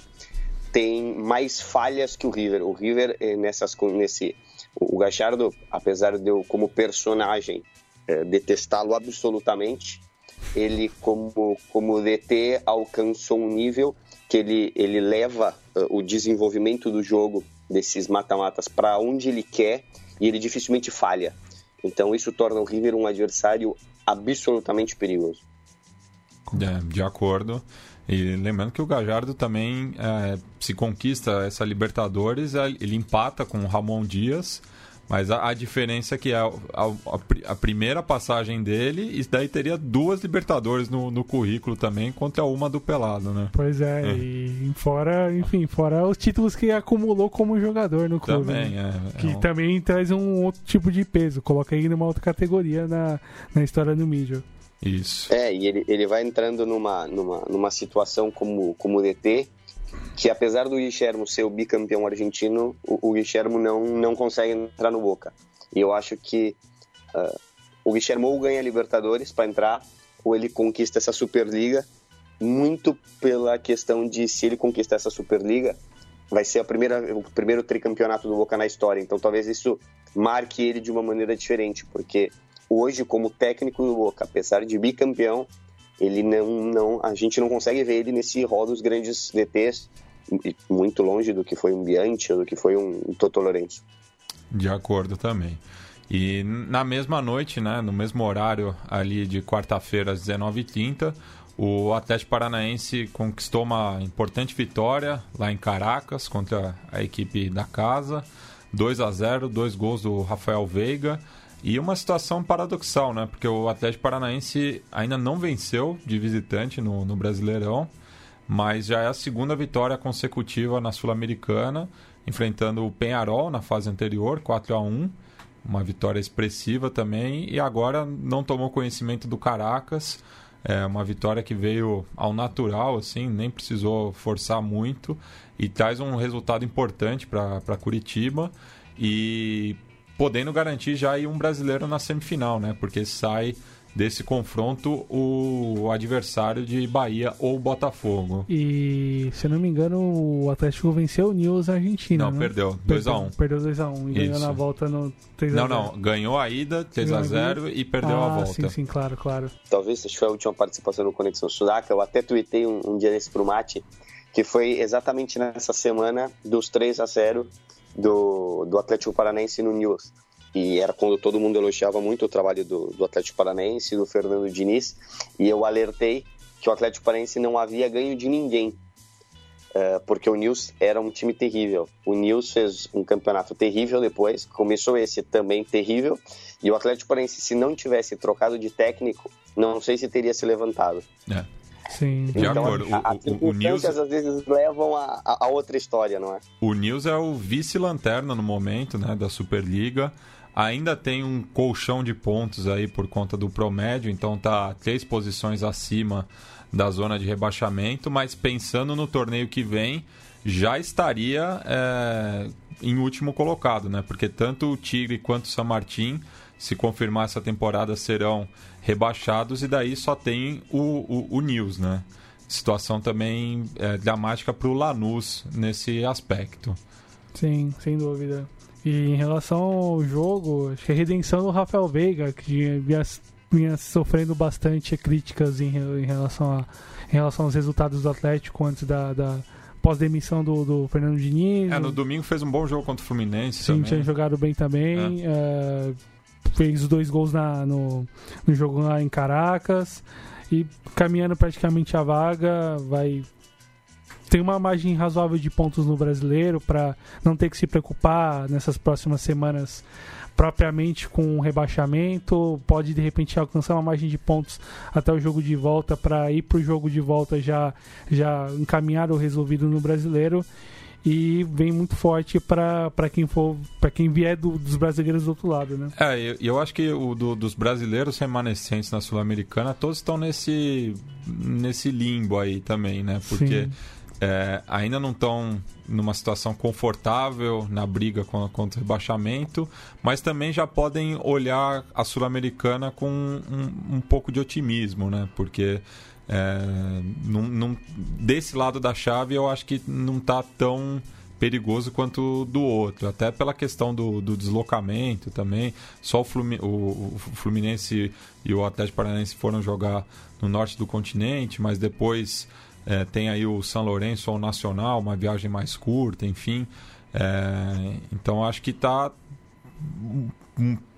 tem mais falhas que o River. O River eh, nessas nesse o Gachardo, apesar de eu como personagem é, detestá-lo absolutamente, ele como como DT alcançou um nível que ele ele leva uh, o desenvolvimento do jogo desses mata-matas para onde ele quer e ele dificilmente falha. Então isso torna o River um adversário absolutamente perigoso. É, de acordo. E lembrando que o Gajardo também é, se conquista essa Libertadores, é, ele empata com o Ramon Dias, mas a, a diferença é que a, a, a, primeira passagem dele, e daí teria duas Libertadores no, no currículo também, contra uma do Pelado, né? Pois é, é, e fora, enfim, fora os títulos que acumulou como jogador no clube. Também, né? é. Que é um... também traz um outro tipo de peso, coloca aí numa outra categoria na, na história do mídia. Isso. É, e ele, ele vai entrando numa, numa, numa situação como, como DT, que apesar do Guilhermo ser o bicampeão argentino, o, o Guilhermo não, não consegue entrar no Boca. E eu acho que uh, o Guilhermo ou ganha Libertadores para entrar, ou ele conquista essa Superliga, muito pela questão de se ele conquistar essa Superliga, vai ser a primeira, o primeiro tricampeonato do Boca na história. Então talvez isso marque ele de uma maneira diferente, porque hoje como técnico do Boca, apesar de bicampeão, ele não, não, a gente não consegue ver ele nesse rol dos grandes DTs, muito longe do que foi um Bianchi ou do que foi um Toto Lourenço. De acordo também. E na mesma noite, né, no mesmo horário ali de quarta-feira às 19h30, o Atlético Paranaense conquistou uma importante vitória lá em Caracas contra a equipe da casa. 2 a 0 dois gols do Rafael Veiga. E uma situação paradoxal, né? Porque o Atlético Paranaense ainda não venceu de visitante no, no Brasileirão, mas já é a segunda vitória consecutiva na Sul-Americana, enfrentando o Penharol na fase anterior, 4 a 1 uma vitória expressiva também, e agora não tomou conhecimento do Caracas, é uma vitória que veio ao natural, assim, nem precisou forçar muito, e traz um resultado importante para Curitiba. E podendo garantir já aí um brasileiro na semifinal, né? Porque sai desse confronto o adversário de Bahia ou Botafogo. E, se eu não me engano, o Atlético venceu o News Argentina. Não, né? perdeu. 2x1. Um. Perdeu 2x1 um, e ganhou na volta no 3x0. Não, não. Ganhou a ida 3x0 e perdeu ah, a volta. Sim, sim, claro, claro. Talvez essa foi a última participação no Conexão Sudaca. Eu até tuitei um, um dia desse pro Mate, que foi exatamente nessa semana dos 3 a 0 do, do Atlético Paranaense no News. E era quando todo mundo elogiava muito o trabalho do, do Atlético Paranaense, do Fernando Diniz, e eu alertei que o Atlético Paranaense não havia ganho de ninguém, uh, porque o News era um time terrível. O News fez um campeonato terrível depois, começou esse também terrível, e o Atlético Paranaense, se não tivesse trocado de técnico, não sei se teria se levantado. É. Sim. De então, acordo. As o, o, o News às vezes levam a, a, a, outra história, não é? O News é o vice-lanterna no momento, né, da Superliga. Ainda tem um colchão de pontos aí por conta do promédio, então tá três posições acima da zona de rebaixamento, mas pensando no torneio que vem, já estaria é, em último colocado, né? Porque tanto o Tigre quanto o San Martín, se confirmar essa temporada, serão rebaixados e daí só tem o, o, o News, né? Situação também é, dramática para o Lanús nesse aspecto. Sim, sem dúvida. E em relação ao jogo, acho que a redenção do Rafael Veiga, que havia vinha sofrendo bastante críticas em, em, relação, a, em relação aos resultados do Atlético antes da, da pós-demissão do, do, Fernando Diniz. É, no domingo fez um bom jogo contra o Fluminense. Sim, também. tinha jogado bem também. É. fez dois gols na, no, no jogo lá em Caracas. E caminhando praticamente a vaga, vai tem uma margem razoável de pontos no brasileiro para não ter que se preocupar nessas próximas semanas propriamente com um rebaixamento, pode de repente alcançar uma margem de pontos até o jogo de volta para ir para o jogo de volta já já encaminhado ou resolvido no brasileiro e vem muito forte para quem for para quem vier do, dos brasileiros do outro lado, né? É, eu, eu acho que o do, dos brasileiros remanescentes na sul-americana todos estão nesse nesse limbo aí também, né? Porque é, ainda não estão numa situação confortável na briga contra o rebaixamento, mas também já podem olhar a Sul-Americana com um, um, pouco de otimismo, né? Porque é, desse lado da chave eu acho que não está tão perigoso quanto do outro, até pela questão do, do deslocamento também. Só o, o, o Fluminense e o Atlético Paranaense foram jogar no norte do continente, mas depois é, tem aí o São Lourenço ao Nacional, uma viagem mais curta, enfim. É, então acho que está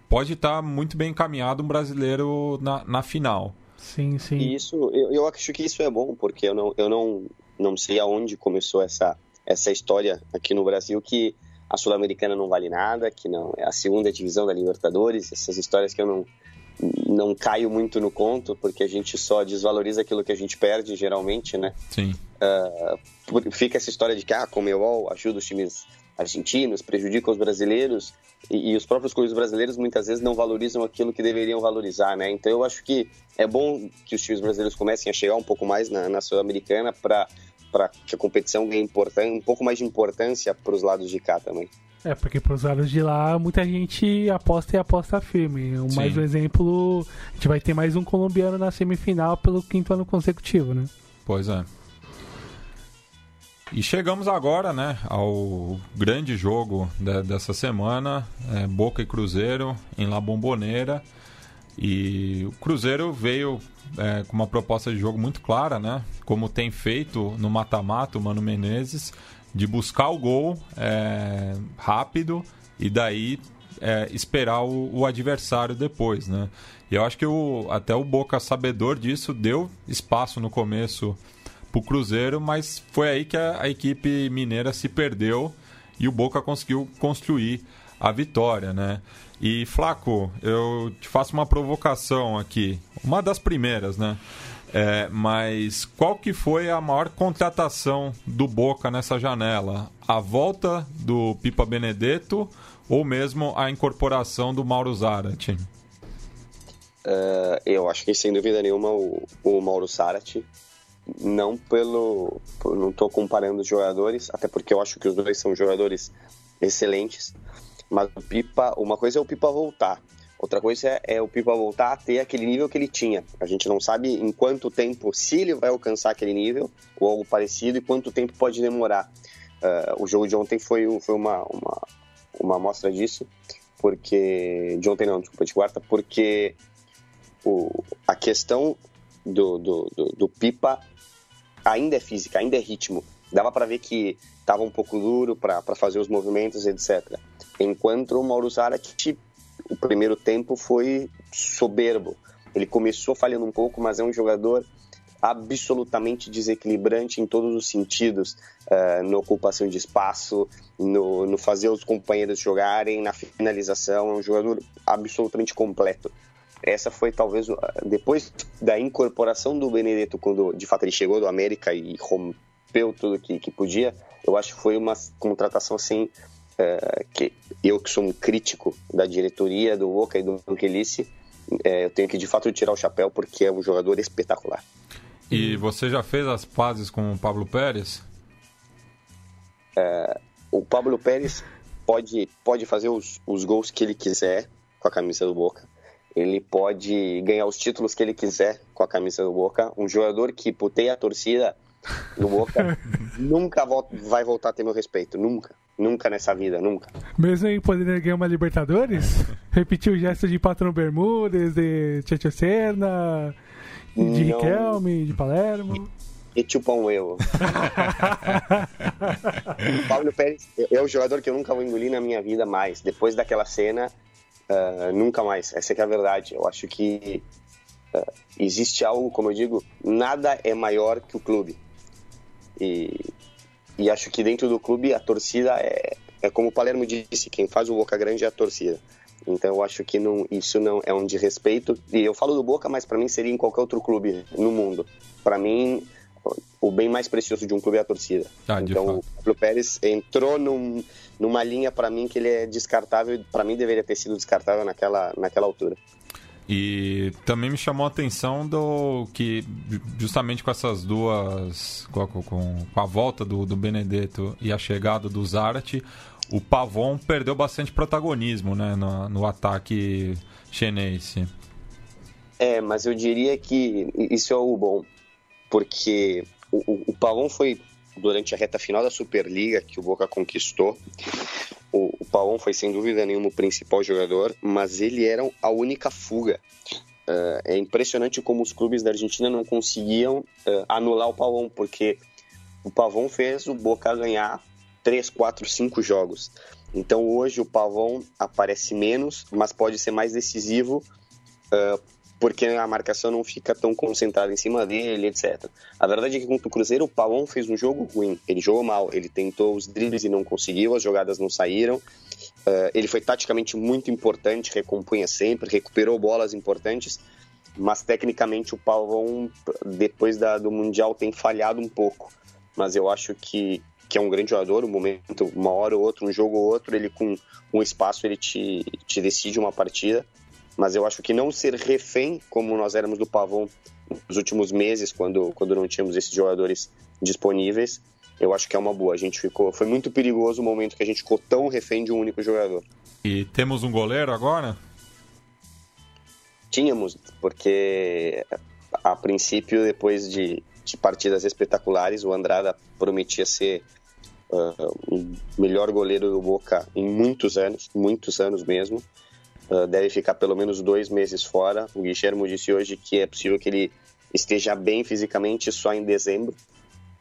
pode estar tá muito bem encaminhado um brasileiro na, na final. Sim, sim. E isso, eu, eu acho que isso é bom, porque eu não, eu não, não sei aonde começou essa, essa história aqui no Brasil que a Sul-Americana não vale nada, que não é a segunda divisão da Libertadores, essas histórias que eu não, não caio muito no conto, porque a gente só desvaloriza aquilo que a gente perde, geralmente, né? Sim. Uh, fica essa história de que, ah, Comebol ajuda os times argentinos, prejudica os brasileiros, e, e, os próprios clubes brasileiros muitas vezes não valorizam aquilo que deveriam valorizar, né? Então eu acho que é bom que os times brasileiros comecem a chegar um pouco mais na, na Sul-Americana para que a competição ganhe um pouco mais de importância para os lados de cá também. É, porque para os lados de lá, muita gente aposta e aposta firme. Sim. Mais um exemplo, a gente vai ter mais um colombiano na semifinal pelo quinto ano consecutivo, né? Pois é. E chegamos agora, né, ao grande jogo de, dessa semana, é, Boca e Cruzeiro em La Bombonera. E o Cruzeiro veio é, com uma proposta de jogo muito clara, né? Como tem feito no mata-mata o Mano Menezes de buscar o gol é, rápido e daí é, esperar o, o, adversário depois, né? E eu acho que o, até o Boca, sabedor disso, deu espaço no começo para o Cruzeiro, mas foi aí que a, a, equipe mineira se perdeu e o Boca conseguiu construir a vitória, né? E Flaco, eu te faço uma provocação aqui, uma das primeiras, né? É, mas qual que foi a maior contratação do Boca nessa janela? A volta do Pipa Benedetto ou mesmo a incorporação do Mauro Zarate? Uh, eu acho que sem dúvida nenhuma o, o Mauro Zarate não pelo não estou comparando os jogadores até porque eu acho que os dois são jogadores excelentes mas o Pipa uma coisa é o Pipa voltar Outra coisa é, é, o Pipa voltar a ter aquele nível que ele tinha. A gente não sabe em quanto tempo, se ele vai alcançar aquele nível ou algo parecido, e quanto tempo pode demorar. Uh, o jogo de ontem foi, foi uma, uma, uma amostra disso, porque. De ontem não, desculpa, de quarta, porque o, a questão do, do, do, do Pipa ainda é física, ainda é ritmo. Dava para ver que estava um pouco duro para fazer os movimentos, etc. Enquanto o Mauro Zarat o primeiro tempo foi soberbo. Ele começou falhando um pouco, mas é um jogador absolutamente desequilibrante em todos os sentidos, uh, na ocupação de espaço, no, no, fazer os companheiros jogarem, na finalização, é um jogador absolutamente completo. Essa foi talvez, depois da incorporação do Benedetto, quando de fato ele chegou do América e rompeu tudo que, que podia, eu acho que foi uma contratação assim é, que eu que sou um crítico da diretoria do Boca e do Angelice, é, eu tenho que de fato tirar o chapéu porque é um jogador espetacular. E você já fez as pazes com o Pablo Pérez? É, o Pablo Pérez pode, pode fazer os, os gols que ele quiser com a camisa do Boca. Ele pode ganhar os títulos que ele quiser com a camisa do Boca. Um jogador que puteia a torcida no Boca [laughs] nunca vai voltar a ter meu respeito. Nunca. Nunca nessa vida, nunca. Mesmo em poder ganhar uma Libertadores? Repetiu o gesto de Patrão Bermúdez, de Tchetcho Serna, de Não. Riquelme, de Palermo. E um eu. o [laughs] Paulo Pérez é o jogador que eu nunca vou engolir na minha vida mais. Depois daquela cena, ah, nunca mais. Essa é que é a verdade. Eu acho que ah, existe algo, como eu digo, nada é maior que o clube. E, e acho que dentro do clube a torcida é, é como o Palermo disse, quem faz o Boca Grande é a torcida. Então eu acho que não, isso não é um de respeito. E eu falo do Boca, mas para mim seria em qualquer outro clube no mundo. Para mim, o bem mais precioso de um clube é a torcida. Ah, então o Pablo Pérez entrou num, numa linha para mim que ele é descartável. Para mim deveria ter sido descartável naquela, naquela altura. E também me chamou a atenção do que, justamente com essas duas. com a, com- com a volta do, do Benedetto e a chegada do Zarate, o Pavon perdeu bastante protagonismo né, no, no ataque chinês. É, mas eu diria que isso é o bom, porque o, o, o foi durante a reta final da Superliga que o Boca conquistou. O, o foi sem dúvida nenhuma o principal jogador, mas ele era a única fuga. Ah, é impressionante como os clubes da Argentina não conseguiam ah, anular o Pavon, porque o Pavon fez o Boca ganhar 3, 4, 5 jogos. Então hoje o Pavon aparece menos, mas pode ser mais decisivo ah, porque a marcação não fica tão concentrada em cima dele, etc. A verdade é que contra o Cruzeiro o Pavon fez um jogo ruim, ele jogou mal, ele tentou os dribles e não conseguiu, as jogadas não saíram. Ah, ele foi taticamente muito importante, recompunha sempre, recuperou bolas importantes, mas tecnicamente o Pavon, depois da- do Mundial, tem falhado um pouco. Mas eu acho que, que é um grande jogador, um momento, uma hora ou outra, um jogo ou outro, ele com um espaço ele te, te decide uma partida. Mas eu acho que não ser refém, como nós éramos do Pavon nos últimos meses, quando, quando não tínhamos esses jogadores disponíveis, eu acho que é uma boa. A gente ficou, foi muito perigoso o momento que a gente ficou tão refém de um único jogador. E temos um goleiro agora? Tínhamos, porque a princípio, depois de, de partidas espetaculares, o Andrada prometia ser ah, o melhor goleiro do Boca em muitos anos, muitos anos mesmo. Ah, deve ficar pelo menos dois meses fora. O Guilherme disse hoje que é possível que ele esteja bem fisicamente só em dezembro.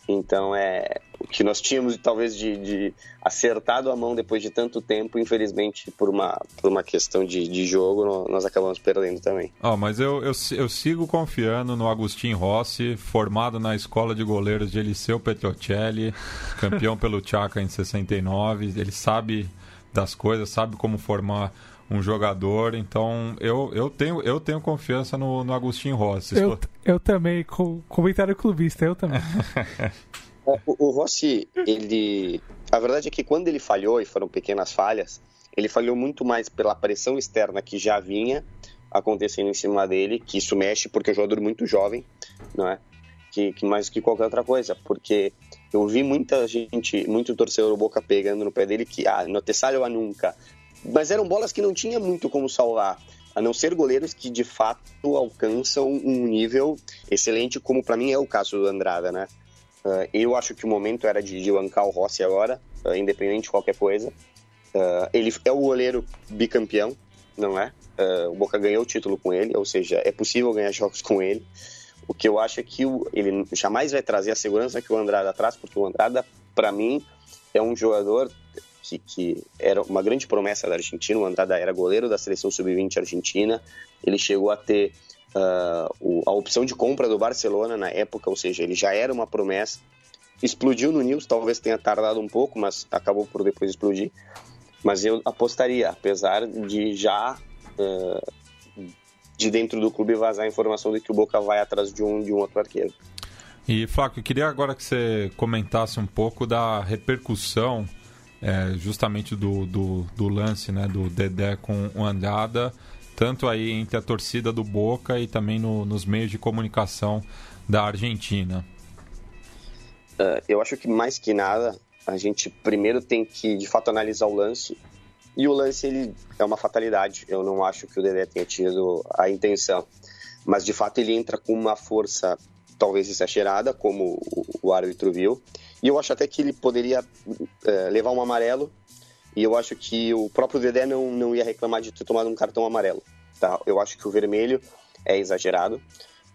Então é o que nós tínhamos talvez de, de acertado a mão depois de tanto tempo, infelizmente por uma, por uma questão de, de jogo nó- nós acabamos perdendo também. Ó, mas eu, eu, eu sigo confiando no Agostinho Rossi, formado na escola de goleiros de Eliseu Petrocelli, campeão pelo Chaka em 69. Ele sabe das coisas, sabe como formar um jogador. Então eu, eu, tenho, eu tenho confiança no, no Agostinho Rossi. Eu, eu também, com comentário clubista, eu também. [laughs] O, o Rossi, ele. A verdade é que quando ele falhou, e foram pequenas falhas, ele falhou muito mais pela pressão externa que já vinha acontecendo em cima dele, que isso mexe porque é um jogador muito jovem, não é? Que, que mais que qualquer outra coisa, porque eu vi muita gente, muito torcedor do Boca pegando no pé dele que, ah, não te salva nunca. Mas eram bolas que não tinha muito como salvar, a não ser goleiros que de fato alcançam um nível excelente, como para mim é o caso do Andrada, né? Uh, eu acho que o momento era de, de bancar o Rossi agora, uh, independente de qualquer coisa. Uh, ele é o goleiro bicampeão, não é? O Boca ganhou o título com ele, ou seja, é possível ganhar [laughs] jogos com ele. O que eu acho é que o, ele jamais vai trazer a segurança que o Andrada traz, porque o Andrada, para mim, é um jogador que, que, era uma grande promessa da Argentina. O Andrada era goleiro da seleção sub-20 argentina. Ele chegou a ter uh, o, a opção de compra do Barcelona na época, ou seja, ele já era uma promessa. Explodiu no News, talvez tenha tardado um pouco, mas acabou por depois explodir. Mas eu apostaria, apesar de já uh, de dentro do clube vazar a informação de que o Boca vai atrás de um, de um outro arqueiro. E Flaco, eu queria agora que você comentasse um pouco da repercussão é, justamente do, do, do, lance né, do Dedé com o Andrada, tanto aí entre a torcida do Boca e também no, nos meios de comunicação da Argentina. Uh, eu acho que mais que nada, a gente primeiro tem que de fato analisar o lance. E o lance ele é uma fatalidade. Eu não acho que o Dedé tenha tido a intenção. Mas de fato ele entra com uma força talvez exagerada, como o, o árbitro viu. E eu acho até que ele poderia é, levar um amarelo. E eu acho que o próprio Dedé não, não ia reclamar de ter tomado um cartão amarelo. Tá? Eu acho que o vermelho é exagerado.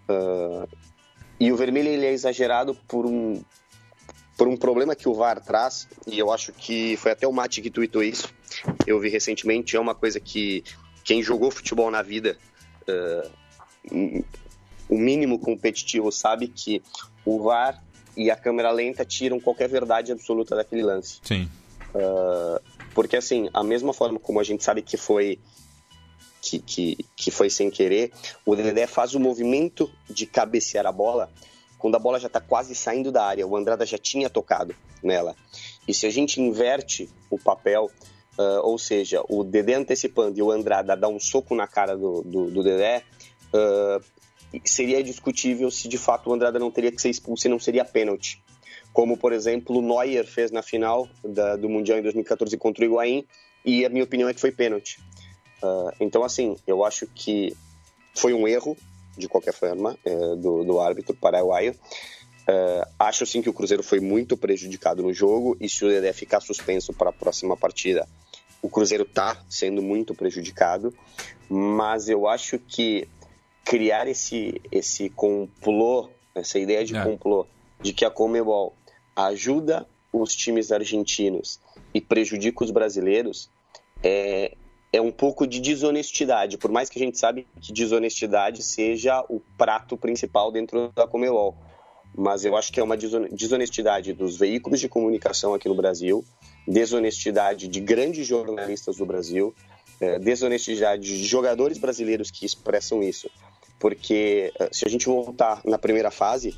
Uh, e o vermelho ele é exagerado por um, por um problema que o VAR traz, e eu acho que foi até o Mate que tweetou isso, eu vi recentemente, é uma coisa que quem jogou futebol na vida, uh, o mínimo competitivo, sabe que o VAR e a câmera lenta tiram qualquer verdade absoluta daquele lance. Sim. Uh, porque, assim, a mesma forma como a gente sabe que foi que, que, que foi sem querer, o Dedé faz o movimento de cabecear a bola quando a bola já está quase saindo da área, o Andrada já tinha tocado nela. E se a gente inverte o papel, uh, ou seja, o Dedé antecipando e o Andrada dá um soco na cara do, do, do Dedé, uh, seria discutível se de fato o Andrada não teria que ser expulso e não seria pênalti. Como, por exemplo, o Neuer fez na final da, do Mundial em 2014 contra o Higuaín, e a minha opinião é que foi pênalti. Uh, então, assim, eu acho que foi um erro, de qualquer forma, uh, do, do, árbitro paraguaio. Uh, acho sim que o Cruzeiro foi muito prejudicado no jogo e se o Dedé ficar suspenso para a próxima partida, o Cruzeiro está sendo muito prejudicado. Mas eu acho que criar esse, esse complô, essa ideia de é. complô, de que a Comebol ajuda os times argentinos e prejudica os brasileiros, é, é um pouco de desonestidade, por mais que a gente sabe que desonestidade seja o prato principal dentro da Comebol. Mas eu acho que é uma desonestidade dos veículos de comunicação aqui no Brasil, desonestidade de grandes jornalistas do Brasil, é, desonestidade de jogadores brasileiros que expressam isso. Porque é, se a gente voltar na primeira fase,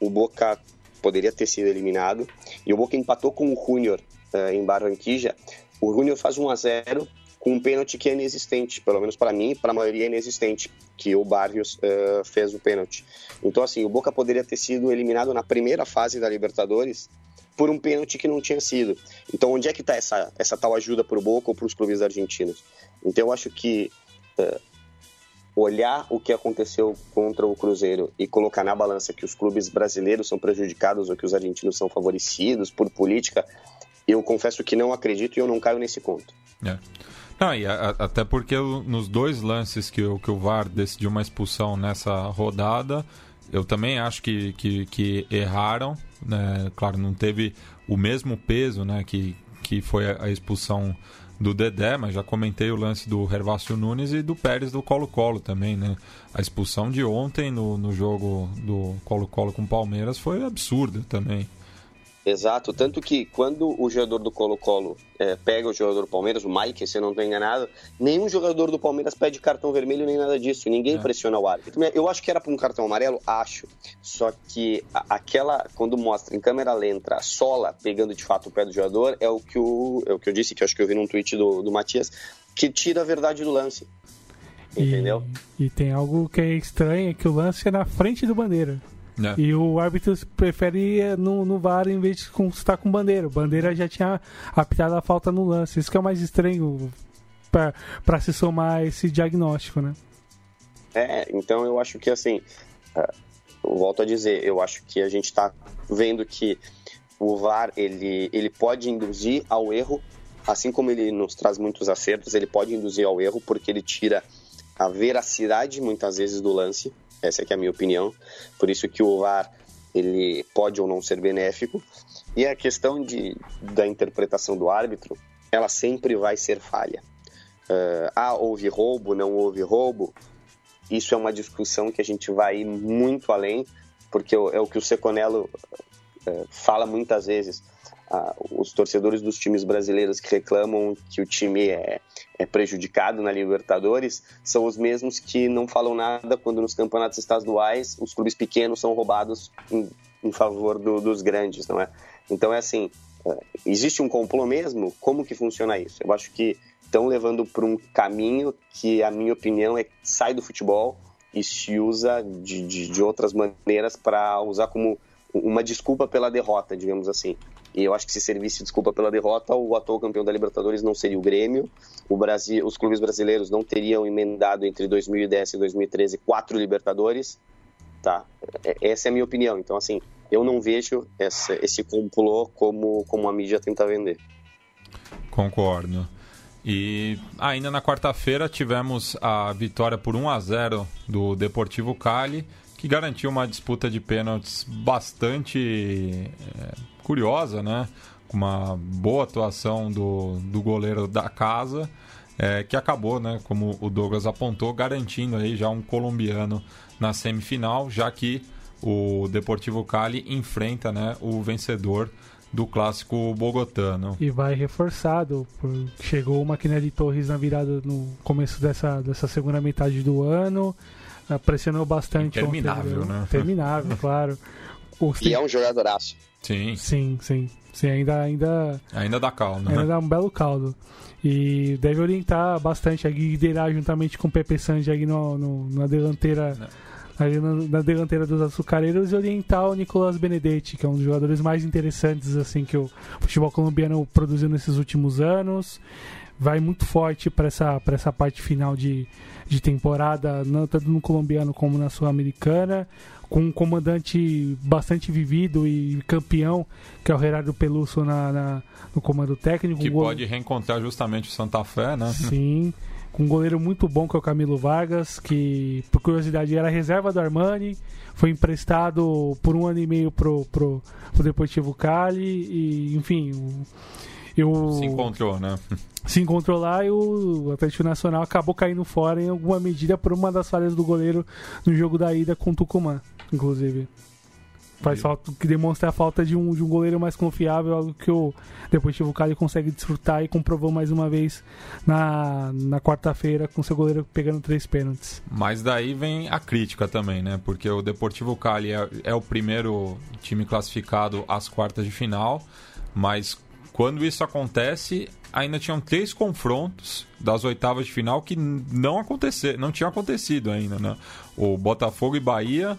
o Boca poderia ter sido eliminado e o Boca empatou com o Júnior é, em Barranquilla. O Júnior faz 1 a 0 com um pênalti que é inexistente, pelo menos para mim, para a maioria é inexistente, que o Barrios uh, fez o pênalti. Então, assim, o Boca poderia ter sido eliminado na primeira fase da Libertadores por um pênalti que não tinha sido. Então, onde é que está essa, essa tal ajuda para o Boca ou para os clubes argentinos? Então, eu acho que uh, olhar o que aconteceu contra o Cruzeiro e colocar na balança que os clubes brasileiros são prejudicados ou que os argentinos são favorecidos por política, eu confesso que não acredito e eu não caio nesse conto. É. Não, e a, até porque nos dois lances que, que o VAR decidiu uma expulsão nessa rodada, eu também acho que, que, que erraram. Né? Claro, não teve o mesmo peso né? que, que foi a expulsão do Dedé, mas já comentei o lance do Hervácio Nunes e do Pérez do Colo-Colo também, né? A expulsão de ontem no, no jogo do Colo-Colo com o Palmeiras foi absurda também. Exato, tanto que quando o jogador do Colo-Colo é, pega o jogador do Palmeiras, o Mike, se eu não estou enganado, nenhum jogador do Palmeiras pede cartão vermelho nem nada disso, ninguém é. pressiona o árbitro. Eu acho que era para um cartão amarelo, acho, só que aquela, quando mostra em câmera lenta a sola pegando de fato o pé do jogador, é o que, o, é o que eu disse, que eu acho que eu vi num tweet do, do Matias, que tira a verdade do lance. Entendeu? E, e tem algo que é estranho, é que o lance é na frente do bandeira. É. E o árbitro prefere ir no, no VAR em vez de consultar com bandeira. O bandeira já tinha apitado a falta no lance. Isso que é o mais estranho para se somar esse diagnóstico, né? É, então eu acho que assim, é, eu volto a dizer, eu acho que a gente está vendo que o VAR ele, ele pode induzir ao erro, assim como ele nos traz muitos acertos, ele pode induzir ao erro porque ele tira a veracidade muitas vezes do lance. Essa é, é a minha opinião. Por isso que o VAR ele pode ou não ser benéfico. E a questão de, da interpretação do árbitro, ela sempre vai ser falha. Uh, ah, houve roubo, não houve roubo. Isso é uma discussão que a gente vai muito além, porque é o que o Seconello uh, fala muitas vezes os torcedores dos times brasileiros que reclamam que o time é, é, prejudicado na Libertadores são os mesmos que não falam nada quando nos campeonatos estaduais os clubes pequenos são roubados em, em favor do, dos grandes, não é? Então é assim, é, existe um complô mesmo? Como que funciona isso? Eu acho que estão levando para um caminho que a minha opinião é sai do futebol e se usa de, de, de outras maneiras para usar como uma desculpa pela derrota, digamos assim. E eu acho que se servisse desculpa pela derrota, o atual campeão da Libertadores não seria o Grêmio. O Brasil, os clubes brasileiros não teriam emendado entre 2010 e 2013 quatro Libertadores. Tá? É, essa é a minha opinião. Então, assim, eu não vejo esse, esse complô como, como a mídia tenta vender. Concordo. E ainda na quarta-feira tivemos a vitória por 1 a 0 do Deportivo Cali, que garantiu uma disputa de pênaltis bastante é, curiosa, né? Com uma boa atuação do, do goleiro da casa, é, que acabou, né? Como o Douglas apontou, garantindo aí já um colombiano na semifinal, já que o Deportivo Cali enfrenta né, o vencedor do clássico bogotano. E vai reforçado. Chegou o Maquinelli Torres na virada no começo dessa, dessa segunda metade do ano. Pressionou bastante. Terminável, né? Terminável, [laughs] claro. O, e é um jogadoraço. Sim. Sim, sim. Sim, ainda, ainda, ainda dá caldo. Ainda né? dá um belo caldo. E deve orientar bastante, a liderar juntamente com o Pepe Sanji aí no, no, na delanteira. Ali na, na delanteira dos açucareiros e orientar o Nicolas Benedetti, que é um dos jogadores mais interessantes assim que o futebol colombiano produziu nesses últimos anos. Vai muito forte para essa, essa parte final de, de temporada, tanto no colombiano como na sul-americana, com um comandante bastante vivido e campeão, que é o Gerardo Peluso na, na no comando técnico. Que pode reencontrar justamente o Santa Fé, né? Sim com um goleiro muito bom que é o Camilo Vargas, que por curiosidade era reserva do Armani, foi emprestado por um ano e meio pro, pro, pro Deportivo Cali e enfim, eu, se encontrou, né? [laughs] Se encontrou lá e o Atlético Nacional acabou caindo fora em alguma medida por uma das falhas do goleiro no jogo da ida com o Tucumã, inclusive. Faz falta, que demonstra a falta de um, de um goleiro mais confiável, algo que o Deportivo Cali consegue desfrutar e comprovou mais uma vez na, na quarta-feira com seu goleiro pegando três pênaltis. Mas daí vem a crítica também, né? Porque o Deportivo Cali é, é o primeiro time classificado às quartas de final, mas quando isso acontece, ainda tinham três confrontos das oitavas de final que não aconteceram, não tinham acontecido ainda, né? O Botafogo e Bahia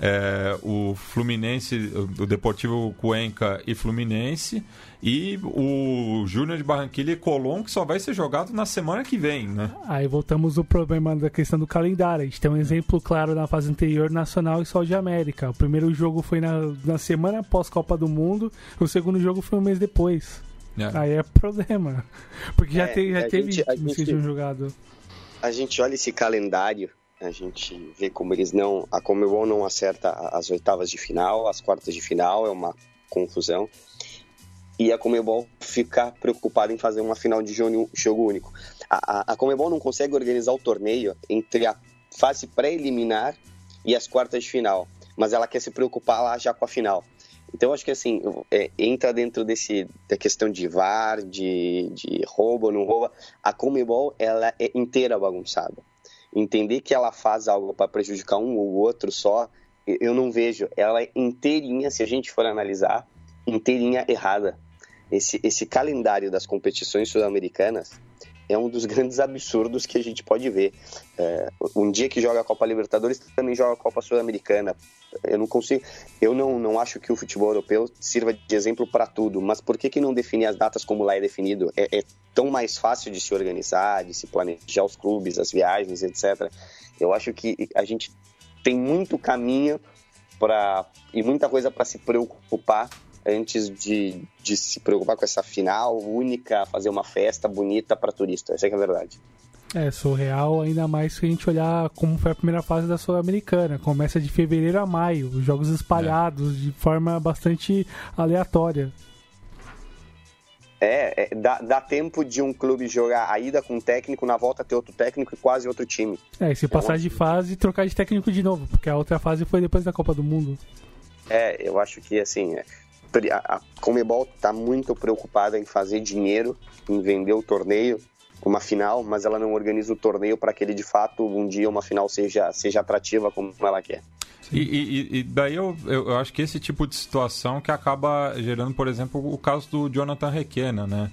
é, o Fluminense, o Deportivo Cuenca e Fluminense, e o Júnior de Barranquilla e Colón, que só vai ser jogado na semana que vem, né? Aí voltamos ao problema da questão do calendário. A gente tem um exemplo claro na fase anterior, Nacional e Sol de América. O primeiro jogo foi na, na semana após Copa do Mundo, o segundo jogo foi um mês depois. É. Aí é problema. Porque já, é, te, já teve gente, que tinham jogado. A gente olha esse calendário a gente vê como eles não. A Comebol não acerta as oitavas de final, as quartas de final, é uma confusão. E a Comebol fica preocupada em fazer uma final de jogo único. A, a, a Comebol não consegue organizar o torneio entre a fase pré-eliminar e as quartas de final, mas ela quer se preocupar lá já com a final. Então, acho que assim, é, entra dentro desse da questão de VAR, de, de roubo ou não rouba. A Comebol, ela é inteira bagunçada entender que ela faz algo para prejudicar um ou outro só, eu não vejo. Ela é inteirinha, se a gente for analisar, inteirinha errada. Esse, esse calendário das competições sul-americanas é um dos [laughs] grandes absurdos que a gente pode ver. É, um dia que joga a Copa Libertadores também joga a Copa Sul-Americana. Eu não consigo, eu não, não acho que o futebol europeu sirva de exemplo para tudo, mas por que, que não definir as datas como lá é definido? É, é tão mais fácil de se organizar, de se planejar os clubes, as viagens, etc. Eu acho que a gente tem muito caminho para e muita coisa para se preocupar antes de, de se preocupar com essa final única, fazer uma festa bonita para turista. Essa é, é a verdade. É, surreal, ainda mais se a gente olhar como foi a primeira fase da Sul-Americana. Começa de fevereiro a maio, os jogos espalhados é. de forma bastante aleatória. É, é dá, dá, tempo de um clube jogar a ida com um técnico, na volta ter outro técnico e quase outro time. É, e se passar de fase, trocar de técnico de novo, porque a outra fase foi depois da Copa do Mundo. É, eu acho que assim, é, a Comebol está muito preocupada em fazer dinheiro, em vender o torneio, uma final, mas ela não organiza o torneio para que ele de fato um dia uma final seja, seja atrativa como ela quer. E, e, e, daí eu, eu, acho que esse tipo de situação que acaba gerando, por exemplo, o caso do Jonathan Requena, né?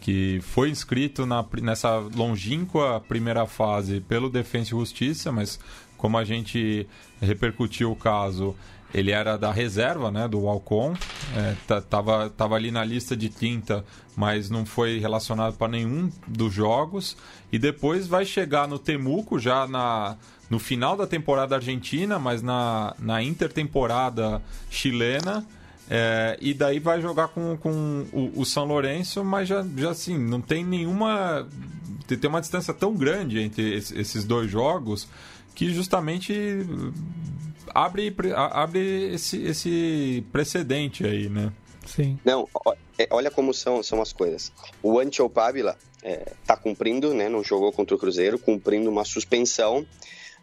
Que foi inscrito na, nessa longínqua primeira fase pelo Defensa e Justiça, mas como a gente repercutiu o caso, ele era da reserva, né, do Alcon, É, tava, tava ali na lista de 30, mas não foi relacionado para nenhum dos jogos. E depois vai chegar no Temuco, já na, no final da temporada argentina, mas na, na intertemporada chilena. É, e daí vai jogar com, com o, o, São Lourenço, mas já, já assim, não tem nenhuma. Tem uma distância tão grande entre esses dois jogos que justamente abre, abre esse, esse precedente aí, né? Sim. Não, é, olha como são, são as coisas. O Antio está é, cumprindo, né, não jogou contra o Cruzeiro, cumprindo uma suspensão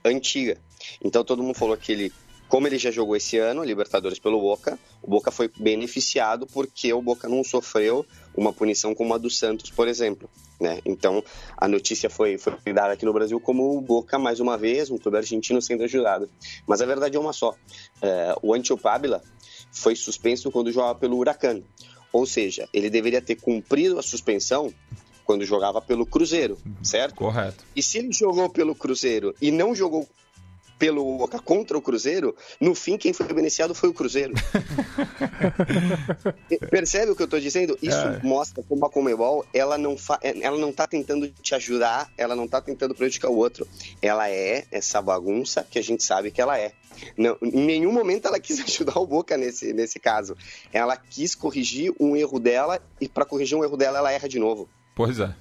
antiga. Então todo mundo falou que ele como ele já jogou esse ano, Libertadores pelo Boca, o Boca foi beneficiado porque o Boca não sofreu uma punição como a do Santos, por exemplo. Né? Então, a notícia foi, foi dada aqui no Brasil como o Boca, mais uma vez, um clube argentino sendo ajudado. Mas a verdade é uma só. É, o Antio Pabila foi suspenso quando jogava pelo Huracan. Ou seja, ele deveria ter cumprido a suspensão quando jogava pelo Cruzeiro, certo? Correto. E se ele jogou pelo Cruzeiro e não jogou pelo Boca contra o Cruzeiro, no fim quem foi beneficiado foi o Cruzeiro. [laughs] Percebe o que eu estou dizendo? Isso é. mostra como a Comebol ela não fa... ela não está tentando te ajudar, ela não está tentando prejudicar o outro. Ela é essa bagunça que a gente sabe que ela é. Não, em nenhum momento ela [laughs] quis ajudar o Boca nesse, nesse caso. Ela quis corrigir um erro dela e para corrigir um erro dela ela erra de novo. Pois é.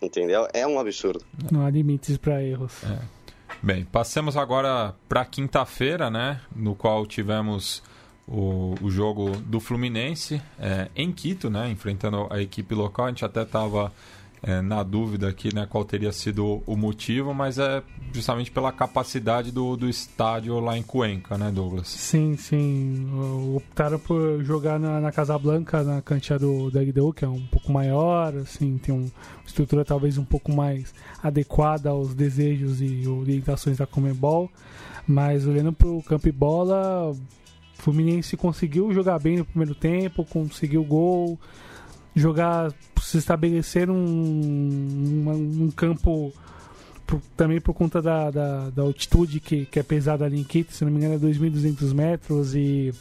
Entendeu? É um absurdo. Não há limites para erros. É. Bem, passemos agora para quinta-feira, né? No qual tivemos o, o jogo do Fluminense é, em Quito, né? Enfrentando a equipe local. A gente até estava é, na dúvida aqui né, qual teria sido o motivo, mas é justamente pela capacidade do, do estádio lá em Cuenca, né, Douglas? Sim, sim. Optaram por jogar na, na Casa Blanca, na cancha do Dagdeu, que é um pouco maior, assim, tem uma estrutura talvez um pouco mais adequada aos desejos e orientações da Comebol. Mas olhando para o campo e bola, o Fluminense conseguiu jogar bem no primeiro tempo, conseguiu gol jogar, se estabelecer um, um, um campo por, também por conta da, da, da, altitude que, que é pesada ali em Quito, se não me engano é 2.200 metros e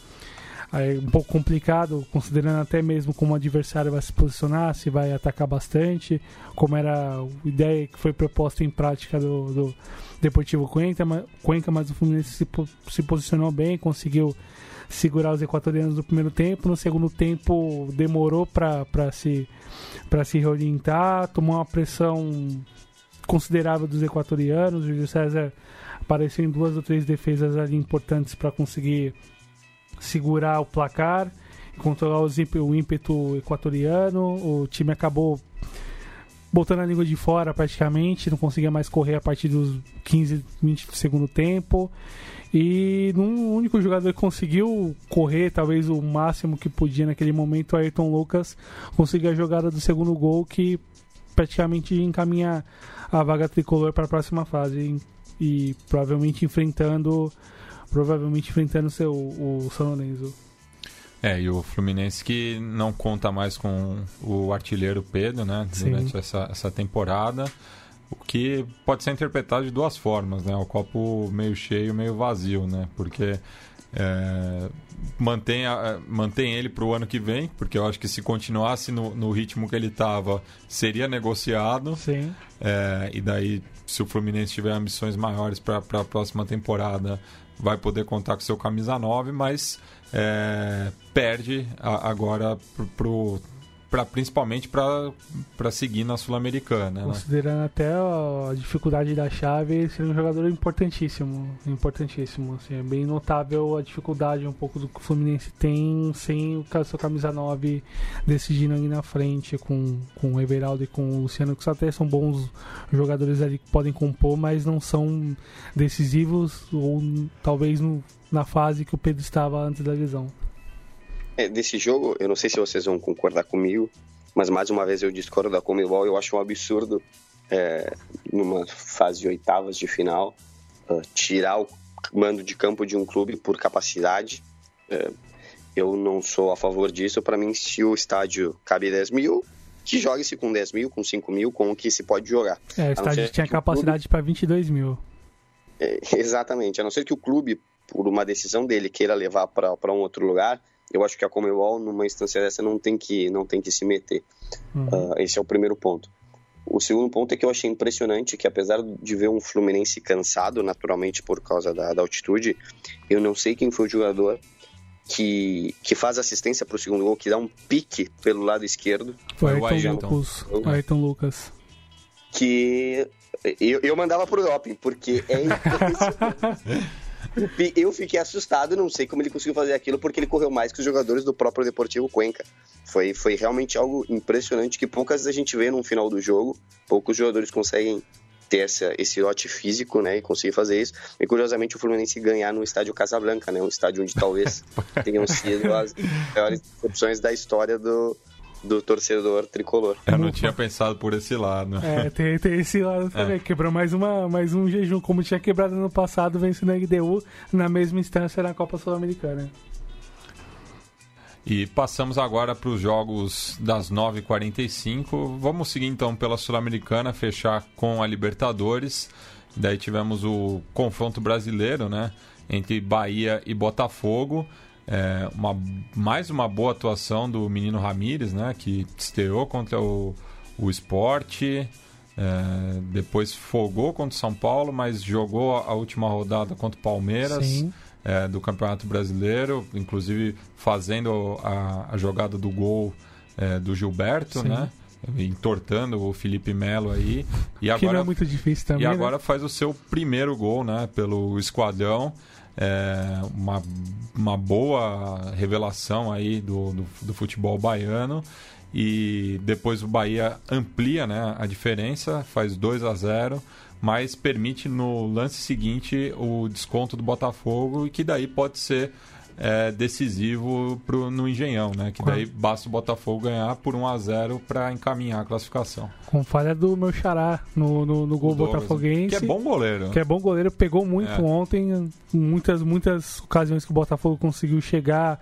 é um pouco complicado, considerando até mesmo como o adversário vai se posicionar, se vai atacar bastante, como era a ideia que foi proposta em prática do, do Deportivo Cuenca, Cuenca mas o Fluminense se, se posicionou bem, conseguiu segurar os equatorianos no primeiro tempo. No segundo tempo demorou para se, se reorientar, tomou uma pressão considerável dos equatorianos. O Júlio César apareceu em duas ou três defesas ali importantes para conseguir segurar o placar, controlar o ímpeto equatoriano. O time acabou botando a língua de fora praticamente, não conseguia mais correr a partir dos 15, 20 do segundo tempo. E num único jogador que conseguiu correr, talvez o máximo que podia naquele momento, o Ayrton Lucas conseguiu a jogada do segundo gol que praticamente encaminha a vaga tricolor para a próxima fase e, e, provavelmente enfrentando provavelmente enfrentando seu, o São Lourenço. É, e o Fluminense que não conta mais com o artilheiro Pedro, né, durante essa, essa temporada. O que pode ser interpretado de duas formas, né? O copo meio cheio, meio vazio, né? Porque é, mantém, a, mantém ele para o ano que vem, porque eu acho que se continuasse no, no ritmo que ele estava, seria negociado. Sim. É, e daí, se o Fluminense tiver ambições maiores para a próxima temporada, vai poder contar com seu camisa 9, mas é, perde a, agora para o pra, principalmente para seguir na Sul-Americana. Né? Considerando né? até a dificuldade da chave, ser um jogador importantíssimo. Importantíssimo. Assim, é bem notável a dificuldade um pouco do que o Fluminense tem sem o seu camisa 9 decidindo ali na frente com, com o Everaldo e com o Luciano, que até são bons jogadores ali que podem compor, mas não são decisivos ou talvez no, na fase que o Pedro estava antes da lesão. É, desse jogo, eu não sei se vocês vão concordar comigo, mas mais uma vez eu discordo da Comebol. Eu acho um absurdo, é, numa fase de oitavas de final, uh, tirar o mando de campo de um clube por capacidade. É, eu não sou a favor disso. Para mim, se o estádio cabe 10 mil, que jogue-se com 10 mil, com 5 mil, com o que se pode jogar. É, o estádio tinha capacidade clube... para 22 mil. É, [laughs] exatamente. A não ser que o clube, por uma decisão dele, queira levar para um outro lugar, eu acho que a Comebol, numa instância dessa, não tem que, não tem que se meter. Uhum. Uh, esse é o primeiro ponto. O segundo ponto é que eu achei impressionante que, apesar de ver um Fluminense cansado, naturalmente por causa da, da altitude, eu não sei quem foi o jogador que, que faz assistência para o segundo gol, que dá um pique pelo lado esquerdo. Foi o Ayrton Lucas. Ayrton Lucas. Que eu, eu mandava pro doping, porque é [laughs] impressionante. Eu fiquei assustado, não sei como ele conseguiu fazer aquilo, porque ele correu mais que os jogadores do próprio Deportivo Cuenca. Foi, foi realmente algo impressionante que poucas vezes a gente vê no final do jogo. Poucos jogadores conseguem ter essa, esse lote físico, né, e conseguir fazer isso. E curiosamente o Fluminense ganhar no estádio Casablanca, né, um estádio onde talvez [laughs] tenham sido as maiores decepções da história do, do torcedor tricolor. Eu não tinha pensado por esse lado. É, tem, tem esse lado [laughs] também. É. Quebrou mais, uma, mais um jejum, como tinha quebrado no passado, vencendo a LDU na mesma instância na Copa Sul-Americana. E passamos agora para os jogos das 9h45. Vamos seguir então pela Sul-Americana, fechar com a Libertadores. Daí tivemos o confronto brasileiro, né? Entre Bahia e Botafogo. É, uma, mais uma boa atuação do menino Ramires, né? Que estreou contra o, o esporte. É, depois fogou contra o São Paulo, mas jogou a última rodada contra o Palmeiras. É, do Campeonato Brasileiro, inclusive fazendo a, a jogada do gol é, do Gilberto, Sim. né? entortando o Felipe Melo aí e agora que não é muito difícil também e agora né? faz o seu primeiro gol né pelo esquadrão é, uma, uma boa revelação aí do, do, do, futebol baiano. E depois o Bahia amplia né, a diferença faz 2 a 0 mas permite no lance seguinte o desconto do Botafogo e que daí pode ser é, decisivo pro, no Engenhão, né? Que daí basta o Botafogo ganhar por 1 a 0 para encaminhar a classificação. Com falha do meu xará no, no, no gol botafoguense. Que é bom goleiro. Que é bom goleiro, pegou muito é. ontem, muitas, muitas ocasiões que o Botafogo conseguiu chegar,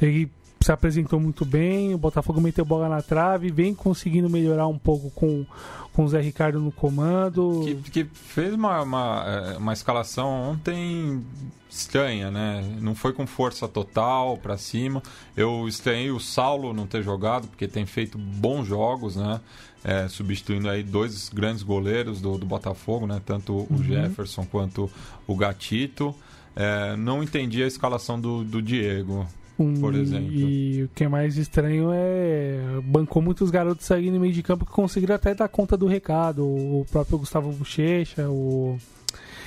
ele se apresentou muito bem, o Botafogo meteu bola na trave, vem conseguindo melhorar um pouco com, com o Zé Ricardo no comando. Que, que fez uma, uma, é, uma, escalação ontem estranha, né? Não foi com força total para cima. Eu estranhei o Saulo não ter jogado, porque tem feito bons jogos, né? É, substituindo aí dois grandes goleiros do, do Botafogo, né? Tanto o uhum. Jefferson quanto o Gatito. É, não entendi a escalação do, do Diego. Um, por exemplo. E o que é mais estranho é. Bancou muitos garotos aí no meio de campo que conseguiram até dar conta do recado. O próprio Gustavo Bochecha, o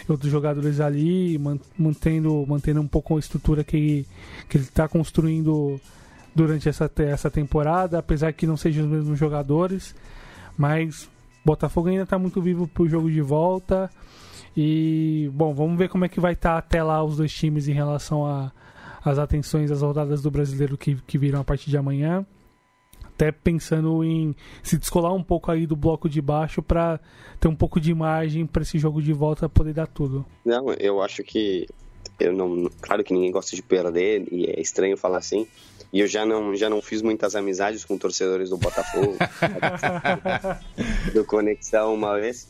outros jogadores ali, mantendo, mantendo um pouco a estrutura que, que ele está construindo durante essa, essa temporada, apesar que não sejam os mesmos jogadores. Mas Botafogo ainda está muito vivo para o jogo de volta. E, bom, vamos ver como é que vai estar tá até lá os dois times em relação a as atenções às rodadas do brasileiro que, que viram a partir de amanhã. Até pensando em se descolar um pouco aí do bloco de baixo para ter um pouco de imagem para esse jogo de volta poder dar tudo. Não, eu acho que eu não, claro que ninguém gosta de perder e é estranho falar assim. E eu já não, já não fiz muitas amizades com torcedores do Botafogo, [laughs] do Conexão uma vez,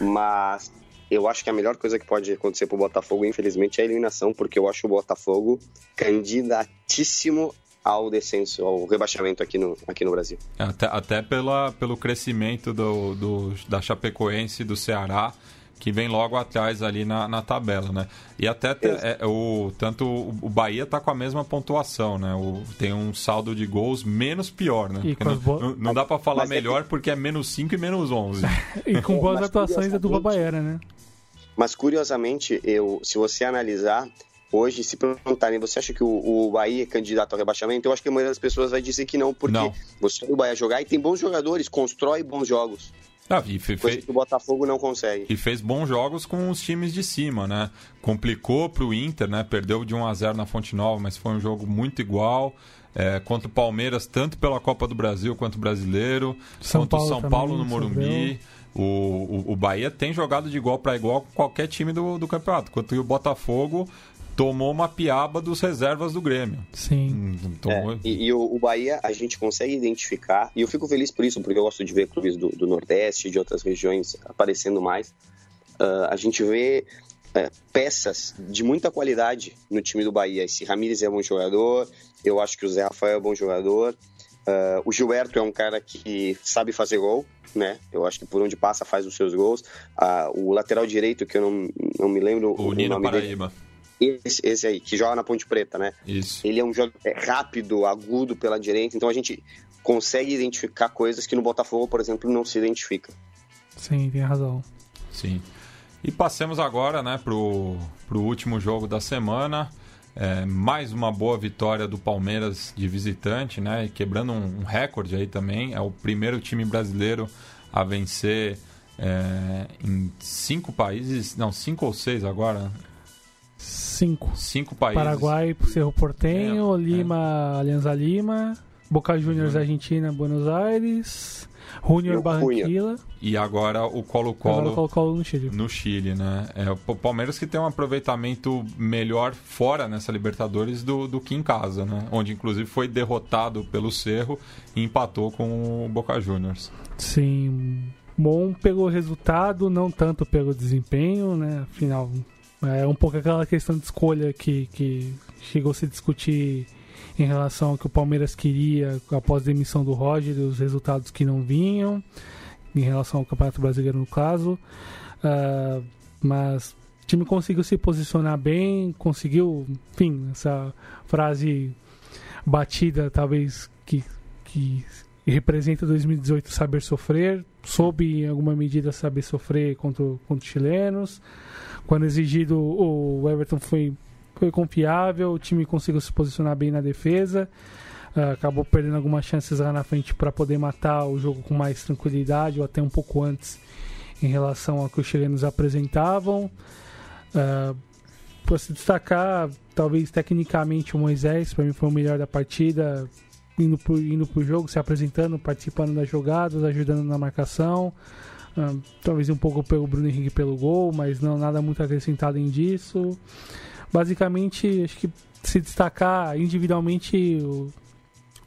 mas eu acho que a melhor coisa que pode acontecer pro Botafogo, infelizmente, é a eliminação, porque eu acho o Botafogo candidatíssimo ao descenso, ao rebaixamento aqui no, aqui no Brasil. Até, até pela, pelo crescimento do, do, da Chapecoense e do Ceará, que vem logo atrás ali na, na tabela, né? E até é, o, tanto o Bahia tá com a mesma pontuação, né? O, tem um saldo de gols menos pior, né? Não, bo... não, não, dá para falar Mas melhor é que... porque é menos 5 e menos 11. [laughs] e com [laughs] boas atuações é do Babaera, né? Mas curiosamente, eu, se você analisar, hoje, se perguntarem, você acha que o, o Bahia é candidato ao rebaixamento? Eu acho que a maioria das pessoas vai dizer que não, porque não. você o Bahia jogar e tem bons jogadores, constrói bons jogos. Ah, e fe, coisa que o Botafogo não consegue. E fez bons jogos com os times de cima, né? Complicou para o Inter, né? Perdeu de 1 a 0 na Fonte Nova, mas foi um jogo muito igual. É, contra o Palmeiras, tanto pela Copa do Brasil quanto o Brasileiro. São contra o São Paulo no Morumbi. O, o, o, Bahia tem jogado de igual para igual com qualquer time do, do campeonato. Enquanto o Botafogo tomou uma piaba dos reservas do Grêmio. Sim. Hum, tomou... É, e, e o, o, Bahia a gente consegue identificar, e eu fico feliz por isso, porque eu gosto de ver clubes do, do Nordeste, de outras regiões aparecendo mais. Uh, a gente vê é, peças de muita qualidade no time do Bahia. Esse Ramires é bom jogador, eu acho que o Zé Rafael é bom jogador. Uh, o Gilberto é um cara que sabe fazer gol, né? Eu acho que por onde passa faz os seus gols. Uh, o lateral direito, que eu não, não me lembro o, o Nino nome Paraíba. dele. Esse, esse aí, que joga na Ponte Preta, né? Isso. Ele é um jogador rápido, agudo pela direita, então a gente consegue identificar coisas que no Botafogo, por exemplo, não se identifica. Sim, tem razão. Sim. E passemos agora né, para o último jogo da semana. É, mais uma boa vitória do Palmeiras de visitante, né? Quebrando um, um recorde aí também. É o primeiro time brasileiro a vencer é, em cinco países. Não, cinco ou seis agora. Cinco. Cinco países. Paraguai, Cerro Portenho, É, Lima, Alianza Lima, Boca Juniors, Argentina, Buenos Aires, Junior. Barranquilla, E agora o Colo-Colo Colo-Colo no Chile. no Chile, né? É o Palmeiras que tem um aproveitamento melhor fora nessa Libertadores do, do que em casa, né? Onde inclusive foi derrotado pelo Cerro e empatou com o Boca Juniors. Sim, bom pelo resultado, não tanto pelo desempenho, né? Afinal, é um pouco aquela questão de escolha que, que chegou a se discutir em relação ao que o Palmeiras queria após a demissão do Roger os resultados que não vinham, em relação ao Campeonato Brasileiro no caso. Ah, mas o time conseguiu se posicionar bem, conseguiu, enfim, essa frase batida, talvez que, que representa 2018 saber sofrer, soube em alguma medida saber sofrer contra, contra os chilenos. Quando exigido, o Everton foi, foi confiável, o time conseguiu se posicionar bem na defesa. ah, acabou perdendo algumas chances lá na frente para poder matar o jogo com mais tranquilidade ou até um pouco antes em relação ao que os chilenos apresentavam. Uh, para se destacar, talvez tecnicamente o Moisés, para mim foi o melhor da partida, indo pro, indo jogo, se apresentando, participando das jogadas, ajudando na marcação. Ah, talvez um pouco pelo Bruno Henrique pelo gol, mas não nada muito acrescentado em disso. Basicamente, acho que se destacar individualmente o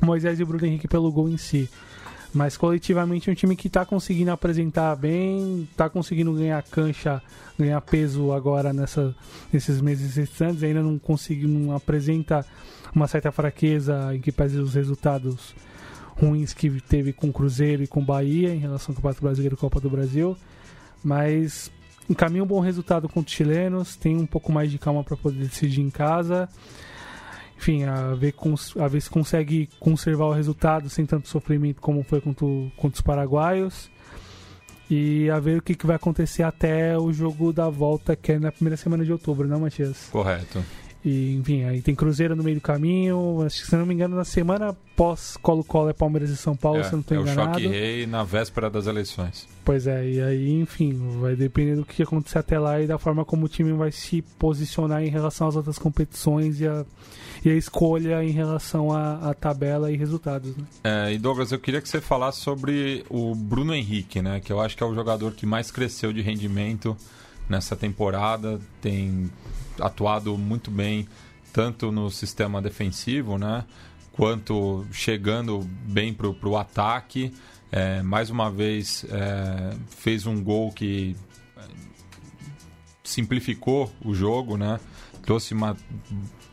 Moisés e o Bruno Henrique pelo gol em si. Mas coletivamente é um time que está conseguindo apresentar bem, está conseguindo ganhar cancha, ganhar peso agora nessa, nesses meses restantes. Ainda não consegue, não apresenta uma certa fraqueza em que pese os resultados ruins que teve com o Cruzeiro e com o Bahia em relação ao Campeonato Brasileiro e Copa do Brasil. Mas encaminha um bom resultado contra os chilenos, tem um pouco mais de calma para poder decidir em casa. Enfim, a ver, a ver se consegue conservar o resultado sem tanto sofrimento como foi contra, contra os paraguaios. E a ver o que, que vai acontecer até o jogo da volta, que é na primeira semana de outubro, não, Matias? Correto. E, enfim, aí tem Cruzeiro no meio do caminho. Acho que, se não me engano, na semana pós Colo-Colo é Palmeiras e São Paulo, se eu não É, estou é o enganado. choque rei na véspera das eleições. Pois é, e aí, enfim, vai depender do que acontecer até lá e da forma como o time vai se posicionar em relação às outras competições e a, e a escolha em relação à, à tabela e resultados. Né? É, e Douglas, eu queria que você falasse sobre o Bruno Henrique, né? Que eu acho que é o jogador que mais cresceu de rendimento nessa temporada, tem atuado muito bem tanto no sistema defensivo, né? Quanto chegando bem pro, pro ataque. É, mais uma vez é, fez um gol que é, simplificou o jogo, né? Trouxe uma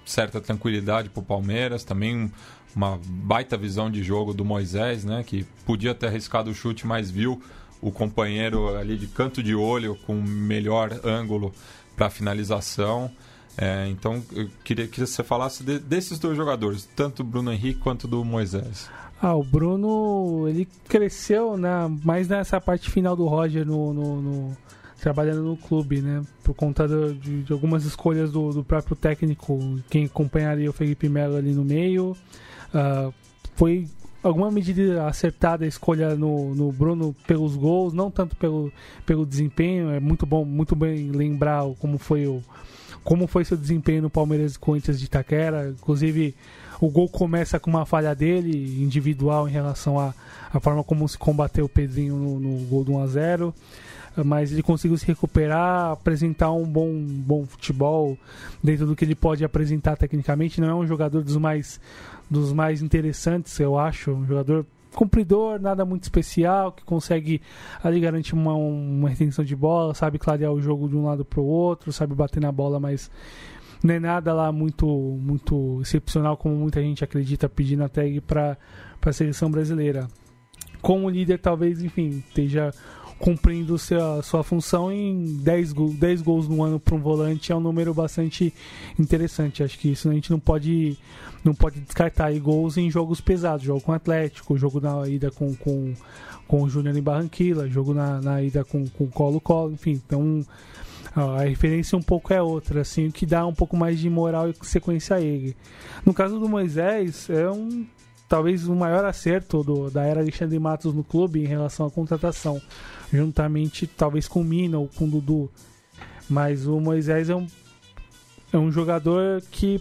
certa tranquilidade para o Palmeiras, também uma baita visão de jogo do Moisés, né? Que podia ter arriscado o chute, mas viu o companheiro ali de canto de olho com melhor ângulo para finalização. É, então eu queria que você falasse de- desses dois jogadores, tanto do Bruno Henrique quanto do Moisés. Ah, o Bruno, ele cresceu né, mais nessa parte final do Roger no, no- no- trabalhando no clube, né? Por conta do- de, de algumas escolhas do, do próprio técnico, quem acompanharia o Felipe Melo ali no meio. Ah, foi alguma medida acertada a escolha no, no Bruno pelos gols, não tanto pelo, pelo desempenho. É muito bom, muito bem lembrar como foi o como foi seu desempenho no Palmeiras e Corinthians de Itaquera. Inclusive, o gol começa com uma falha dele, individual, em relação à à forma como se combateu o Pedrinho no, no gol do 1x0. Mas ele conseguiu se recuperar, apresentar um bom, bom futebol dentro do que ele pode apresentar tecnicamente. Não é um jogador dos mais, dos mais interessantes, eu acho. Um jogador cumpridor, nada muito especial, que consegue ali garantir uma, uma retenção de bola, sabe clarear o jogo de um lado para o outro, sabe bater na bola, mas não é nada lá muito muito excepcional como muita gente acredita pedindo a tag para a seleção brasileira. Como líder, talvez, enfim, esteja cumprindo sua, sua função em 10, 10 gols no ano para um volante é um número bastante interessante. Acho que isso a gente não pode não pode descartar aí gols em jogos pesados, jogo com o Atlético, jogo na ida com, com, com o Júnior em Barranquilla, jogo na, na ida com o Colo-Colo, enfim, então a referência um pouco é outra, assim, o que dá um pouco mais de moral e sequência a ele. No caso do Moisés, é um talvez o maior acerto do, da era Alexandre Matos no clube em relação à contratação, juntamente talvez com o Mina ou com o Dudu. Mas o Moisés é um, é um jogador que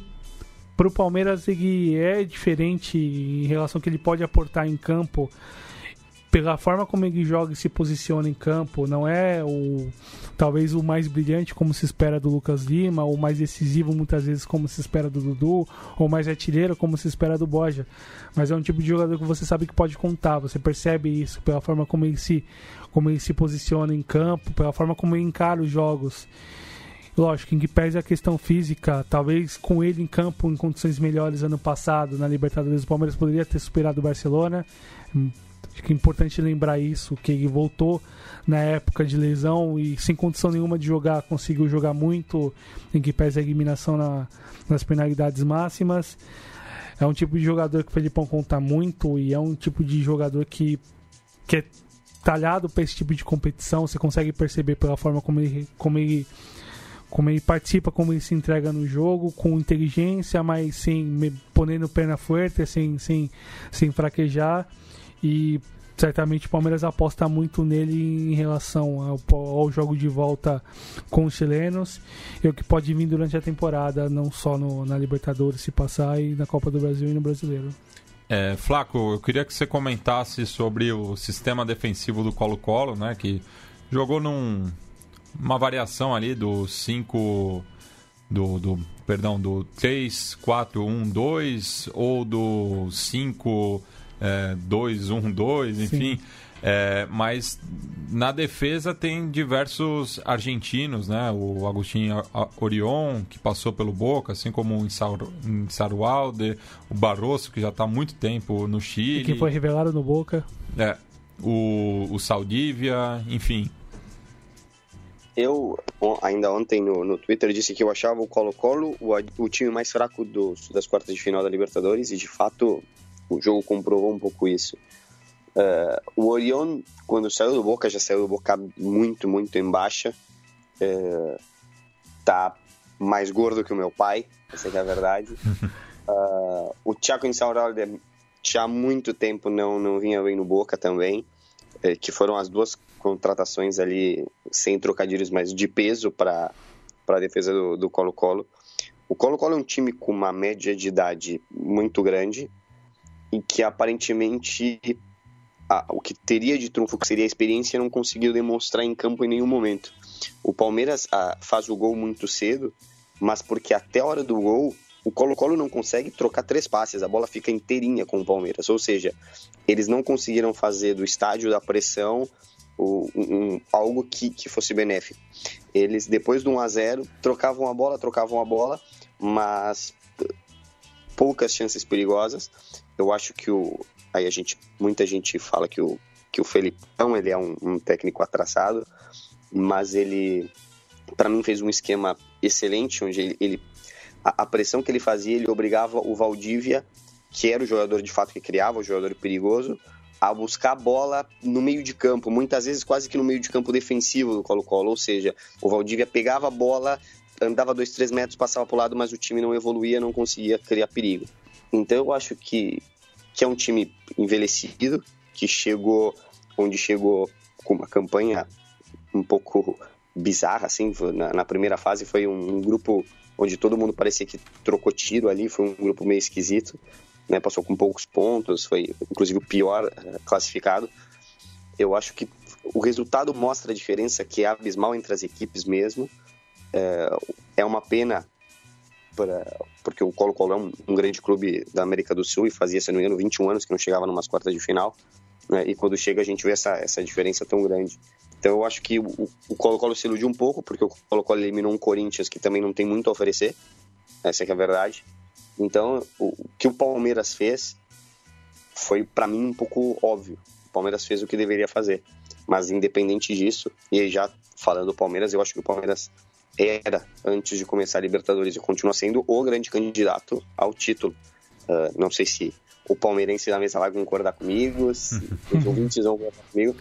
para o Palmeiras ele é diferente em relação ao que ele pode aportar em campo pela forma como ele joga e se posiciona em campo, não é o talvez o mais brilhante como se espera do Lucas Lima, ou mais decisivo muitas vezes como se espera do Dudu, ou mais artilheiro como se espera do Boja. Mas é um tipo de jogador que você sabe que pode contar, você percebe isso pela forma como ele se como ele se posiciona em campo, pela forma como ele encara os jogos. Lógico, em que pese a questão física, talvez com ele em campo em condições melhores ano passado na Libertadores, o Palmeiras poderia ter superado o Barcelona. Acho que é importante lembrar isso, que ele voltou na época de lesão e sem condição nenhuma de jogar, conseguiu jogar muito, em que pese a eliminação na, nas penalidades máximas. É um tipo de jogador que o Felipão conta muito e é um tipo de jogador que, que é talhado para esse tipo de competição. Você consegue perceber pela forma como ele, como ele como ele participa, como ele se entrega no jogo, com inteligência, mas sem ponendo perna forte, sem, sem, sem fraquejar. E certamente o Palmeiras aposta muito nele em relação ao, ao, jogo de volta com os chilenos e o que pode vir durante a temporada, não só no, na Libertadores se passar e na Copa do Brasil e no Brasileiro. É, Flaco, eu queria que você comentasse sobre o sistema defensivo do Colo-Colo, né, que jogou num, uma variação ali do 5 do, do perdão, do 3 4 1 2 ou do 5 é, 2 1 2, enfim. É, mas na defesa tem diversos argentinos, né? O Agostinho Orion, que passou pelo Boca, assim como o Insarualde, o Barroso, que já está há muito tempo no Chile. E que foi revelado no Boca. É, o, o Saldívia, enfim. Eu, ainda ontem no, no Twitter, disse que eu achava o Colo-Colo o, o time mais fraco dos, das quartas de final da Libertadores e, de fato, o jogo comprovou um pouco isso. Uh, o Orion, quando saiu do Boca, já saiu do Boca muito, muito em baixa. Uh, tá mais gordo que o meu pai, essa é a verdade. Uh, [laughs] o Thiago Insaurralde já há muito tempo não, não vinha bem no Boca também, que foram as duas contratações ali, sem trocadilhos, mas de peso para a defesa do Colo-Colo. O Colo-Colo é um time com uma média de idade muito grande e que aparentemente o que teria de trunfo, que seria a experiência, não conseguiu demonstrar em campo em nenhum momento. O Palmeiras a, faz o gol muito cedo, mas porque até a hora do gol o Colo-Colo não consegue trocar três passes, a bola fica inteirinha com o Palmeiras. Ou seja, eles não conseguiram fazer do estádio da pressão um, algo que, que fosse benéfico. Eles, depois do 1 a 0 trocavam a bola, trocavam a bola, mas poucas chances perigosas. Eu acho que o. Aí a gente. Muita gente fala que o, que o Felipão ele é um, um técnico atrasado, mas ele, para mim, fez um esquema excelente, onde ele, ele a, a, pressão que ele fazia, ele obrigava o Valdívia, que era o jogador de fato que criava, o jogador perigoso, a buscar a bola no meio de campo, muitas vezes quase que no meio de campo defensivo do Colo-Colo, ou seja, o Valdívia pegava a bola, andava dois, três metros, passava para o lado, mas o time não evoluía, não conseguia criar perigo. Então eu acho que, que é um time envelhecido, que chegou onde chegou com uma campanha um pouco bizarra, assim, na, na primeira fase foi um, um grupo onde todo mundo parecia que trocou tiro ali, foi um grupo meio esquisito, né, passou com poucos pontos, foi inclusive o pior uh, classificado. Eu acho que o resultado mostra a diferença que é abismal entre as equipes mesmo. É, é uma pena para porque o Colo-Colo é um, um, grande clube da América do Sul e fazia, se não me engano, 21 anos que não chegava numas quartas de final. Né? E quando chega a gente vê essa, essa diferença tão grande. Então eu acho que o, Colo-Colo se iludiu um pouco, porque o Colo-Colo eliminou um Corinthians que também não tem muito a oferecer. Essa é, é a verdade. Então o, o que o Palmeiras fez foi para mim um pouco óbvio. O Palmeiras fez o que deveria fazer. Mas independente disso, e já falando do Palmeiras, eu acho que o Palmeiras era, antes de começar a Libertadores, e continua sendo o grande candidato ao título. Uh, não sei se o palmeirense da mesa vai concordar comigo, se [laughs] os ouvintes vão concordar comigo.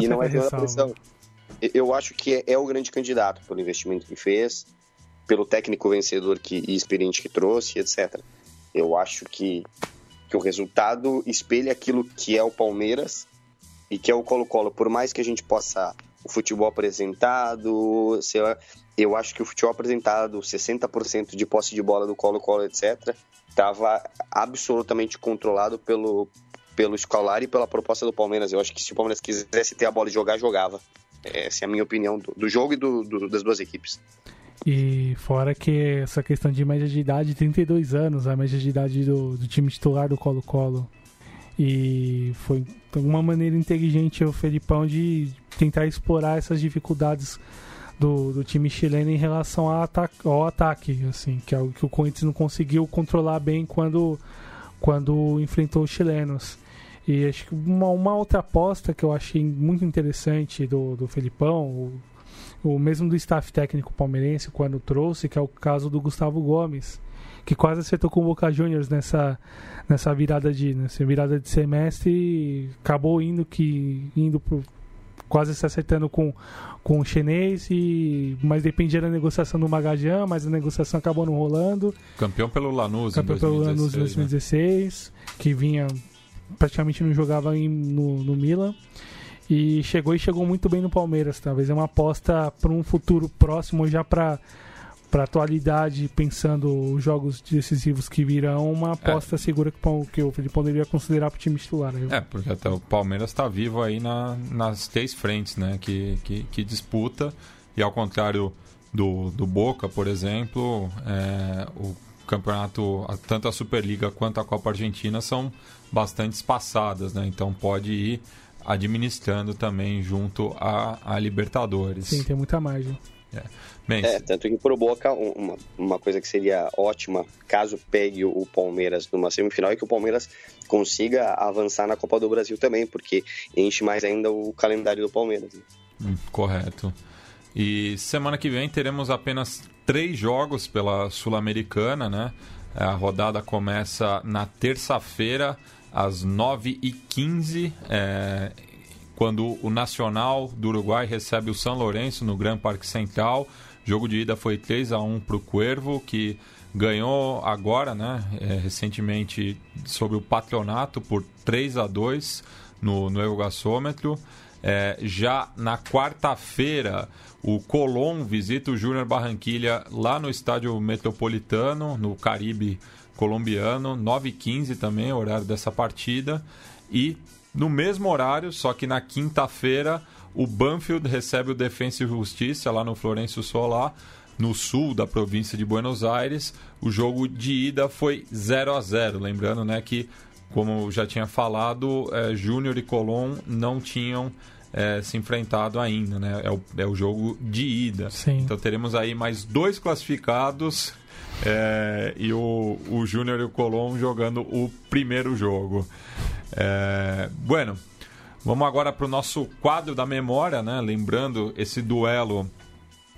e não é toda pressão. Eu acho que é, é, o grande candidato pelo investimento que fez, pelo técnico vencedor que, e experiente que trouxe, etc. Eu acho que, que o resultado espelha aquilo que é o Palmeiras e que é o Colo-Colo. Por mais que a gente possa o futebol apresentado, eu acho que o futebol apresentado, 60% de posse de bola do Colo-Colo, etc., estava absolutamente controlado pelo, pelo escolar e pela proposta do Palmeiras. Eu acho que se o Palmeiras quisesse ter a bola e jogar, jogava. Essa é a minha opinião do, do jogo e do, do, das duas equipes. E fora que essa questão de média de idade, 32 anos, a média de idade do, do time titular do Colo-Colo. E foi uma maneira inteligente o Felipão de tentar explorar essas dificuldades do, do time chileno em relação ao ataque, ao ataque, assim, que é o que o Corinthians não conseguiu controlar bem quando, quando enfrentou os chilenos. E acho que uma, uma outra aposta que eu achei muito interessante do, do Felipão, o, o mesmo do staff técnico palmeirense quando trouxe, que é o caso do Gustavo Gomes que quase acertou com o Boca Juniors nessa, nessa virada de nessa virada de semestre e acabou indo que indo pro, quase se acertando com, com o chinês e mas dependia da negociação do Magajan, mas a negociação acabou não rolando. Campeão pelo Lanús Campeão pelo Lanús em 2016, né? que vinha praticamente não jogava em, no, no Milan. E chegou e chegou muito bem no Palmeiras, talvez é uma aposta para um futuro próximo já para para atualidade, pensando os jogos decisivos que virão, uma aposta é. segura que, que o Felipe poderia considerar para o time titular. Né? É, porque até o Palmeiras está vivo aí na, nas três frentes né, que, que, que, disputa, e ao contrário do, do Boca, por exemplo, é, o campeonato, tanto a Superliga quanto a Copa Argentina são bastante espaçadas, né? então pode ir administrando também junto a, a Libertadores. Sim, tem muita margem. É. Bem, é, tanto que pro Boca, uma, uma coisa que seria ótima, caso pegue o Palmeiras numa semifinal, é que o Palmeiras consiga avançar na Copa do Brasil também, porque enche mais ainda o calendário do Palmeiras. Né? Hum, correto. E semana que vem teremos apenas três jogos pela Sul-Americana, né? A rodada começa na terça-feira, às 9h15, é, quando o Nacional do Uruguai recebe o São Lourenço no Gran Parque Central. O jogo de ida foi 3 a 1 para o Cuervo, que ganhou agora, né, é, recentemente, sobre o Patronato por 3 a 2 no, no Eugasômetro. É, já na quarta-feira, o Colón visita o Júnior Barranquilha lá no estádio metropolitano, no Caribe colombiano, 9h15 também, horário dessa partida. E no mesmo horário, só que na quinta-feira, o Banfield recebe o Defensa e Justiça lá no Florencio Solar, no sul da província de Buenos Aires. O jogo de ida foi 0 a 0 Lembrando né, que, como já tinha falado, é, Júnior e Colón não tinham é, se enfrentado ainda. Né? É, o, é o jogo de ida. Sim. Então teremos aí mais dois classificados é, e o, o Júnior e o Colón jogando o primeiro jogo. É, bueno, vamos agora para o nosso quadro da memória, né? Lembrando esse duelo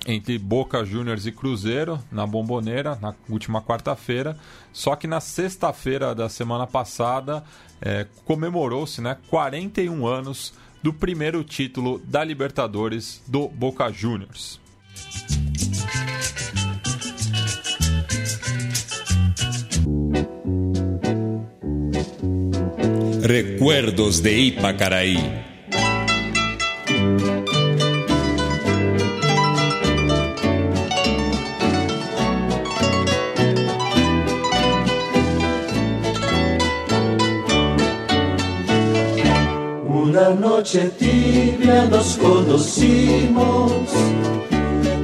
entre Boca Juniors e Cruzeiro na Bomboneira na última quarta-feira. Só que na sexta-feira da semana passada é, comemorou-se né, 41 anos do primeiro título da Libertadores do Boca Juniors. Recuerdos de Ipacaraí. Una noche tibia nos conocimos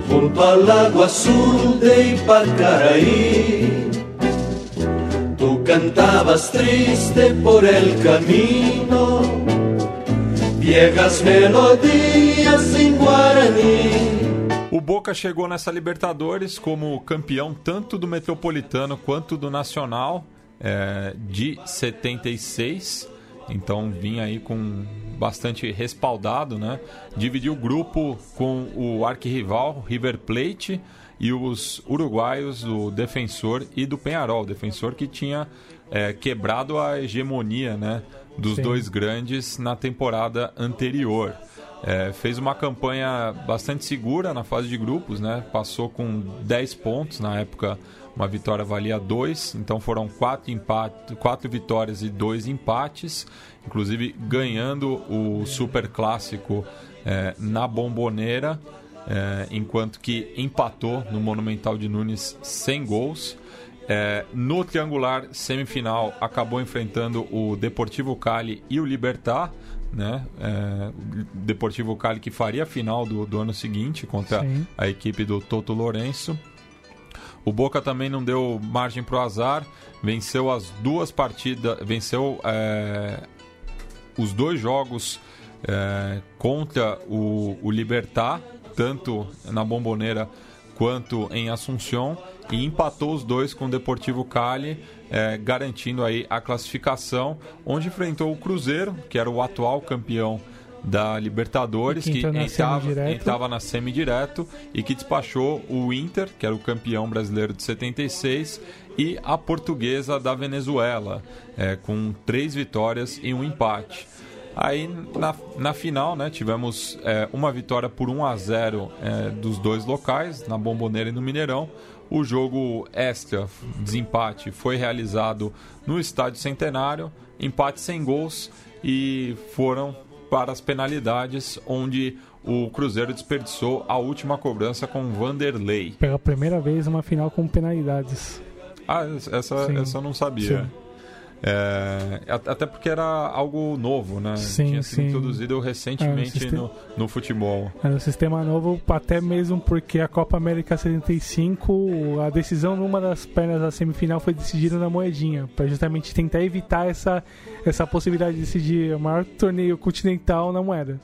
junto al agua azul de Ipacaraí. Cantabas triste por el camino, viejas melodías em Guarani. O Boca chegou nessa Libertadores como campeão tanto do Metropolitano quanto do Nacional é, de 76. Então vinha aí com bastante respaldado, né? Dividiu o grupo com o arquirrival River Plate e os uruguaios do Defensor e do Penharol. Defensor que tinha é, quebrado a hegemonia, né? Dos Sim. dois grandes na temporada anterior. É, fez uma campanha bastante segura na fase de grupos, né? Passou com 10 pontos na época uma vitória valia dois, então foram quatro, empate, quatro vitórias e dois empates, inclusive ganhando o Super Clássico é, na Bomboneira, é, enquanto que empatou no Monumental de Nunes sem gols. É, no triangular semifinal acabou enfrentando o Deportivo Cali e o Libertar, né? É, Deportivo Cali que faria a final do, do ano seguinte contra Sim. a equipe do Toto Lourenço. O Boca também não deu margem para o azar, venceu as duas partidas, venceu é, os dois jogos é, contra o, o Libertar, tanto na Bomboneira quanto em Assunção, e empatou os dois com o Deportivo Cali, é, garantindo aí a classificação, onde enfrentou o Cruzeiro, que era o atual campeão da Libertadores, que, entrava na semi-direto e que despachou o Inter, que era o campeão brasileiro de 76, e a portuguesa da Venezuela, é, com três vitórias e um empate. Aí na, na final, né, tivemos é, uma vitória por 1 a 0 é, dos dois locais, na Bomboneira e no Mineirão. O jogo extra, desempate, foi realizado no Estádio Centenário, empate sem gols e foram para as penalidades, onde o Cruzeiro desperdiçou a última cobrança com Vanderlei. Pela primeira vez uma final com penalidades. Ah, essa, essa eu não sabia. Sim. É, até porque era algo novo, né? Sim, Tinha sido sim. introduzido recentemente sistema, no, no, futebol. Era um sistema novo, até mesmo porque a Copa América 75, a decisão numa das pernas da semifinal foi decidida na moedinha, para justamente tentar evitar essa, essa possibilidade de decidir o maior torneio continental na moeda.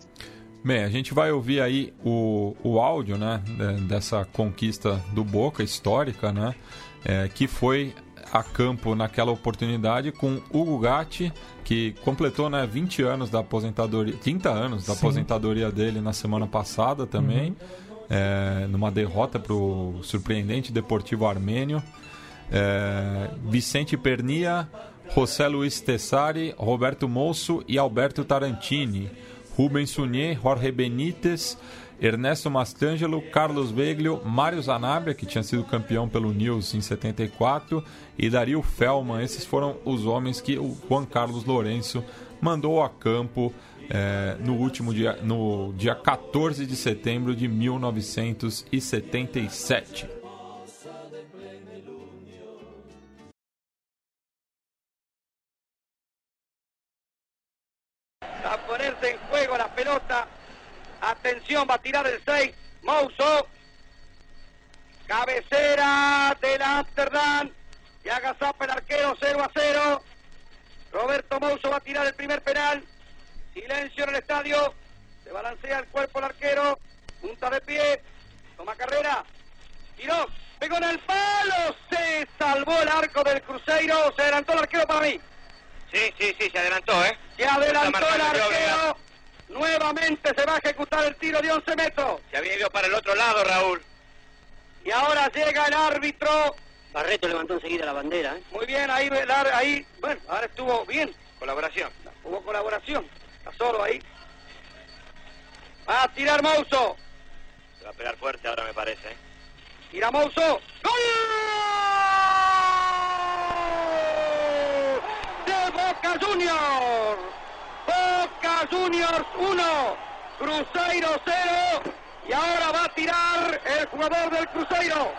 Bem, a gente vai ouvir aí o, o áudio, né, dessa conquista do Boca histórica, né, é, que foi a campo naquela oportunidade com Hugo Gatti, que completou né, 20 anos da aposentadoria, 30 anos da Sim. aposentadoria dele na semana passada também, uhum. é, numa derrota para o surpreendente Deportivo Armênio. É, Vicente Pernia, José Luiz Tessari, Roberto Moço e Alberto Tarantini. Rubens Sunier, Jorge Benítez, Ernesto Mastrangelo, Carlos Veglio, Mário Zanabria, que tinha sido campeão pelo News em 74, e Dario Fellman. Esses foram os homens que o Juan Carlos Lourenço mandou a campo é, no último dia, no dia 14 de setembro de 1977. A ponerse em juego a pelota Atención, va a tirar el 6. Mouso. Cabecera del Amsterdam. Y haga el arquero 0 a 0. Roberto Mouso va a tirar el primer penal. Silencio en el estadio. Se balancea el cuerpo el arquero. Punta de pie. Toma carrera. Tiró. Pegó en el palo. Se salvó el arco del Cruzeiro. Se adelantó el arquero para mí. Sí, sí, sí, se adelantó, ¿eh? Se adelantó el arquero. Nuevamente se va a ejecutar el tiro de 11 metros. Se había ido para el otro lado, Raúl. Y ahora llega el árbitro. Barreto levantó enseguida la bandera. ¿eh? Muy bien, ahí, ahí, bueno, ahora estuvo bien. Colaboración. Hubo colaboración. Está solo ahí. Va a tirar Mouso. Se va a pegar fuerte ahora, me parece. ¿eh? Tira Mouso. ¡Gol! De Boca Junior. Boca Juniors 1, Cruzeiro 0. Y ahora va a tirar el jugador del Cruzeiro.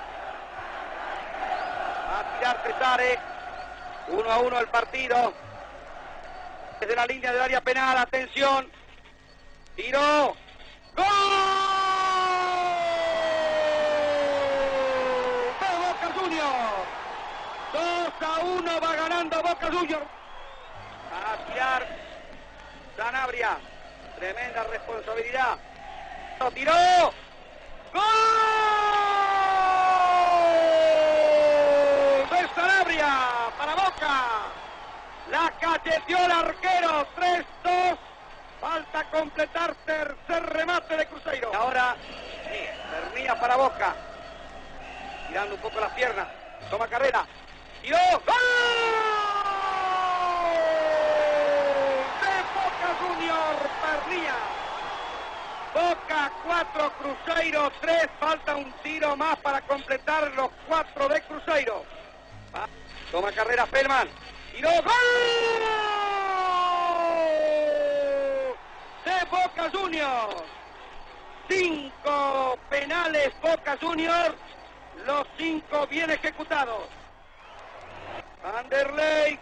Va a tirar Cesare. 1 a 1 el partido. Desde la línea del área penal, atención. Tiró. ¡Gol! De Boca Juniors. 2 a 1 va ganando Boca Juniors. Va a tirar Sanabria. Tremenda responsabilidad. Lo tiró. ¡Gol! De Sanabria para Boca. La cacheteó el arquero. 3-2. Falta completar tercer remate de Cruzeiro. Y ahora, Pernilla para Boca. Tirando un poco las piernas. Toma carrera. Tiró. ¡Gol! De Boca Junior. Boca 4, Cruzeiro 3. Falta un tiro más para completar los 4 de Cruzeiro. Va. Toma carrera Feldman. Tiró. ¡Gol! De Boca Juniors. Cinco penales Boca Juniors. Los cinco bien ejecutados. Vanderlei.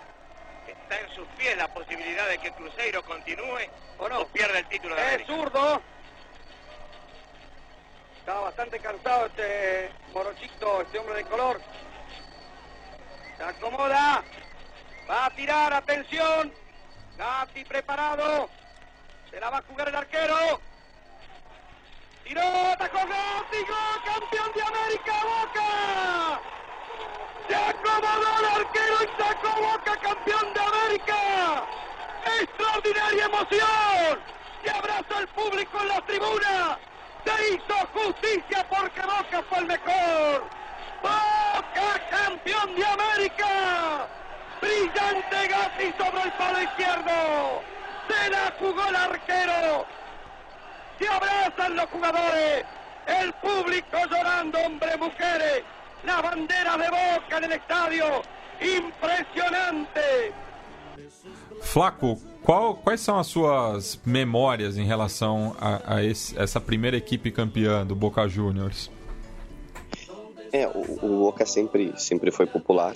Está en sus pies la posibilidad de que Cruzeiro continúe ¿O no? pierda el título de Es zurdo. Estaba bastante cansado este morochito, este hombre de color. Se acomoda. Va a tirar, atención. Gatti preparado. Se la va a jugar el arquero. Tiró, atacó Gatti, gol, campeón de América, Boca. Se acomodó el arquero y sacó Boca campeón de América. Extraordinaria emoción. Se abraza el público en la tribuna. Se hizo justicia porque Boca fue el mejor. Boca campeón de América. Brillante Gatti sobre el palo izquierdo. Se la jugó el arquero. Se abrazan los jugadores. El público llorando, hombre, mujeres. La bandera de Boca en el estadio. Impresionante. Flaco, qual- quais são as suas memórias em relação a, a esse- essa primeira equipe campeã do Boca Juniors? É, o, o Boca sempre, sempre foi popular,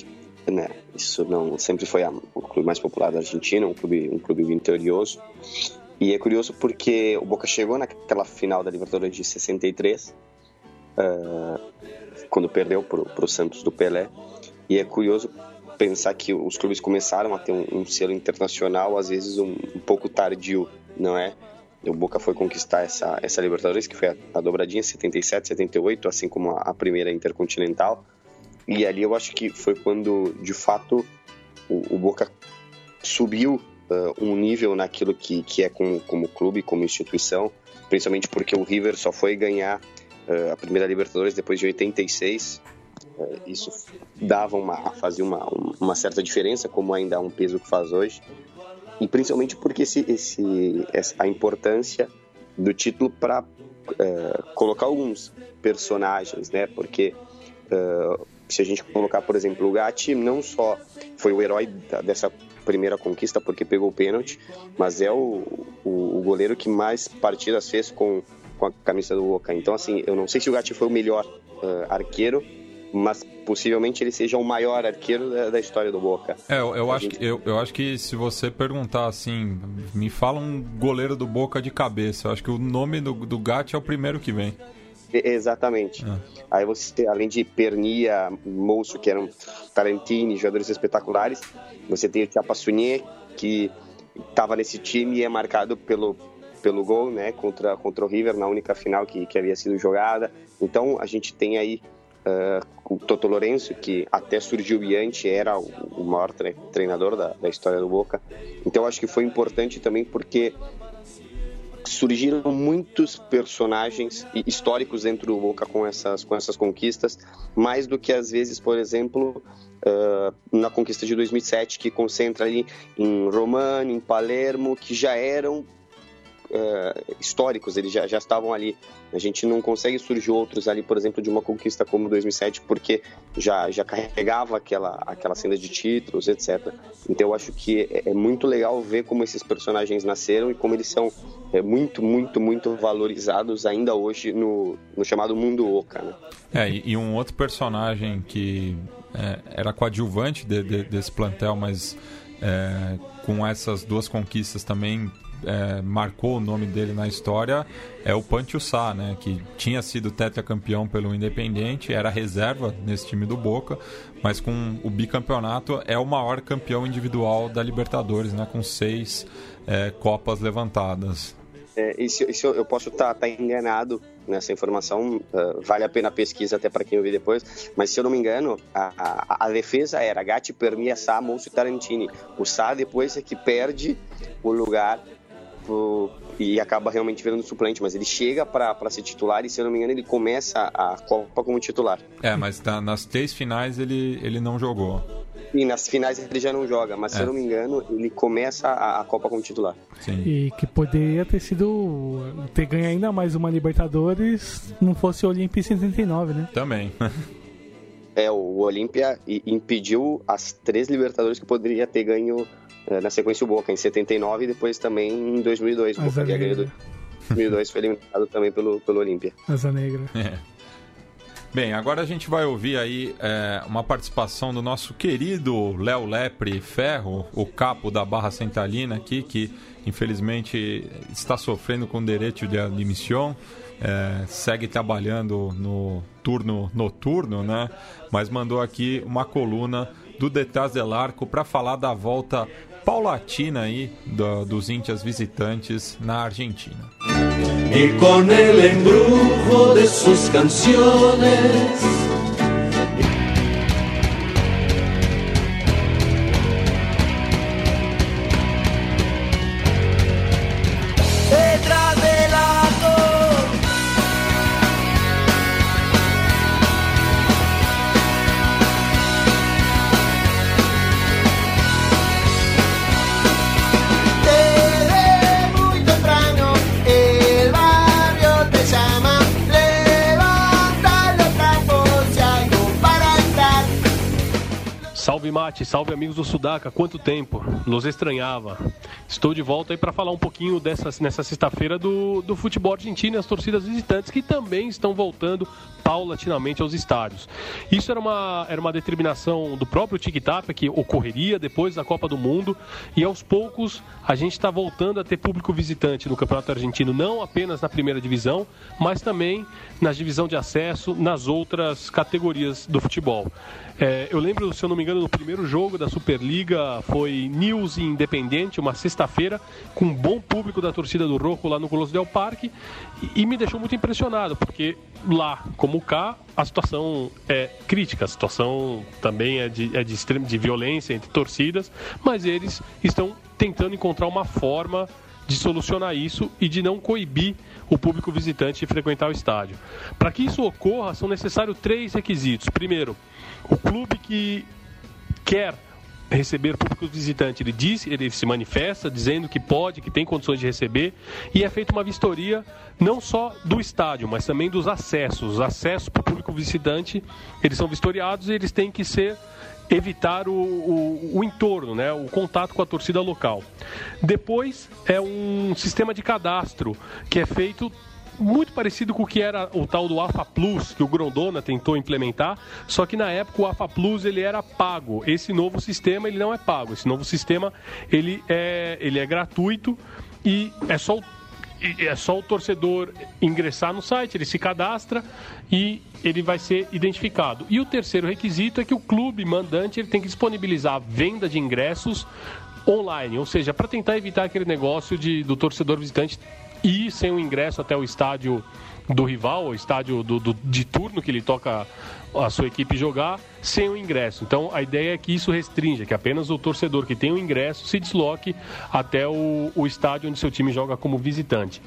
né? Isso não sempre foi a- o clube mais popular da Argentina, um clube, um clube vitorioso. E é curioso porque o Boca chegou naquela final da Libertadores de 63, ah, quando perdeu pro, pro Santos do Pelé. E é curioso pensar que os clubes começaram a ter um, um selo internacional, às vezes um, um pouco tardio, não é? O Boca foi conquistar essa, essa Libertadores, que foi a, a dobradinha 77, 78, assim como a, a primeira Intercontinental. E ali eu acho que foi quando, de fato, o, o Boca subiu ah, um nível naquilo que, que é como, como clube, como instituição, principalmente porque o River só foi ganhar a primeira Libertadores depois de 86. Ah, isso dava uma, fazia uma, uma certa diferença, como ainda há um peso que faz hoje. E principalmente porque esse, esse, a importância do título para colocar alguns personagens, né? Porque ah, se a gente colocar, por exemplo, o Gatti não só foi o herói da- dessa primeira conquista porque pegou o pênalti, mas é o, o, o goleiro que mais partidas fez com, com a camisa do Boca. Então, assim, eu não sei se o Gatti foi o melhor ah, arqueiro, mas possivelmente ele seja o maior arqueiro da, da história do Boca. É, eu, eu acho gente- que, eu, eu acho que se você perguntar assim, me fala um goleiro do Boca de cabeça, eu acho que o nome do, do Gatti é o primeiro que vem. Exatamente. Ah. Aí você, além de Pernia, Moço, que eram Tarantini, jogadores espetaculares, você tem o Chapa Sunier, que estava nesse time e é marcado pelo, pelo gol, né, contra, contra o River na única final que, que havia sido jogada. Então a gente tem aí ah, o Toto Lourenço, que até surgiu Bianchi, era o, o maior tre- treinador da, da história do Boca. Então acho que foi importante também porque surgiram muitos personagens hi- históricos dentro do Boca com essas com essas conquistas, mais do que às vezes, por exemplo, ah, na conquista de 2007 que concentra ali em Romano, em Palermo, que já eram ah, históricos, eles já, já estavam ali. A gente não consegue surgir outros ali, por exemplo, de uma conquista como 2007, porque já, já carregava aquela, aquela senda de títulos, etc. Então eu acho que é, é muito legal ver como esses personagens nasceram e como eles são é, muito, muito, muito valorizados ainda hoje no, no chamado mundo Oca. Né? É, e, e um outro personagem que é, era coadjuvante de- de- desse plantel, mas é, com essas duas conquistas também é, marcou o nome dele na história é o Pancho Sá, né? Que tinha sido tetracampeão pelo Independiente, era reserva nesse time do Boca, mas com o bicampeonato é o maior campeão individual da Libertadores, né? Com seis é, copas levantadas. É, isso, isso eu posso estar tá, tá enganado nessa informação, uh, vale a pena a pesquisa até para quem ouvir depois, mas se eu não me engano, a, a, a defesa era Gatti, Permia, Sá, Mousso e Tarantini. O Sá depois é que perde o lugar pro, e acaba realmente virando suplente, mas ele chega para ser titular e, se eu não me engano, ele começa a Copa como titular. É, mas tá, nas três finais ele, ele não jogou. E nas finais ele já não joga, mas é. se eu não me engano, ele começa a, a Copa como titular. Sim. E que poderia ter sido. ter ganho ainda mais uma Libertadores não fosse o Olimpia em 79, né? Também. [laughs] é, o Olímpia impediu as três Libertadores que poderia ter ganho na sequência o Boca em 79 e depois também em 2002. O Boca ganhou 2002 foi eliminado também pelo, pelo Olímpia. Asa Negra. É. Bem, agora a gente vai ouvir aí é, uma participação do nosso querido Léo Lepre Ferro, o capo da Barra Centralina aqui, que infelizmente está sofrendo com direito de admissão, é, segue trabalhando no turno noturno, né? Mas mandou aqui uma coluna do Detrás del Arco para falar da volta paulatina aí do, dos índios visitantes na Argentina. y con el embrujo de sus canciones Mate, salve amigos do Sudaca, quanto tempo? Nos estranhava. Estou de volta aí para falar um pouquinho dessa, nessa sexta-feira do, do futebol argentino e as torcidas visitantes que também estão voltando paulatinamente aos estádios. Isso era uma, era uma determinação do próprio Tic Tac que ocorreria depois da Copa do Mundo e aos poucos a gente está voltando a ter público visitante no Campeonato Argentino, não apenas na primeira divisão, mas também na divisão de acesso, nas outras categorias do futebol. É, eu lembro, se eu não me engano, no primeiro jogo da Superliga foi News Independente, uma sexta-feira, com um bom público da torcida do Roco lá no Colosso del Parque, e, e me deixou muito impressionado, porque lá, como cá, a situação é crítica, a situação também é de, é de, extrema, de violência entre torcidas, mas eles estão tentando encontrar uma forma de solucionar isso e de não coibir o público visitante frequentar o estádio. Para que isso ocorra, são necessários três requisitos. Primeiro, o clube que quer receber público visitante, ele diz, ele se manifesta dizendo que pode, que tem condições de receber, e é feita uma vistoria não só do estádio, mas também dos acessos. Os acessos para o público visitante, eles são vistoriados e eles têm que ser evitar o, o, o, entorno, né, o contato com a torcida local. Depois é um sistema de cadastro que é feito muito parecido com o que era o tal do AFA Plus que o Grondona tentou implementar, só que na época o AFA Plus ele era pago. Esse novo sistema ele não é pago. Esse novo sistema ele é, ele é gratuito e é só o é só o torcedor ingressar no site, ele se cadastra e ele vai ser identificado. E o terceiro requisito é que o clube mandante ele tem que disponibilizar a venda de ingressos online, ou seja, para tentar evitar aquele negócio de, do torcedor visitante ir sem o ingresso até o estádio do rival, o estádio do, do, de turno que ele toca a sua equipe jogar, sem o ingresso. Então a ideia é que isso restrinja, que apenas o torcedor que tem o ingresso se desloque até o, o estádio onde seu time joga como visitante.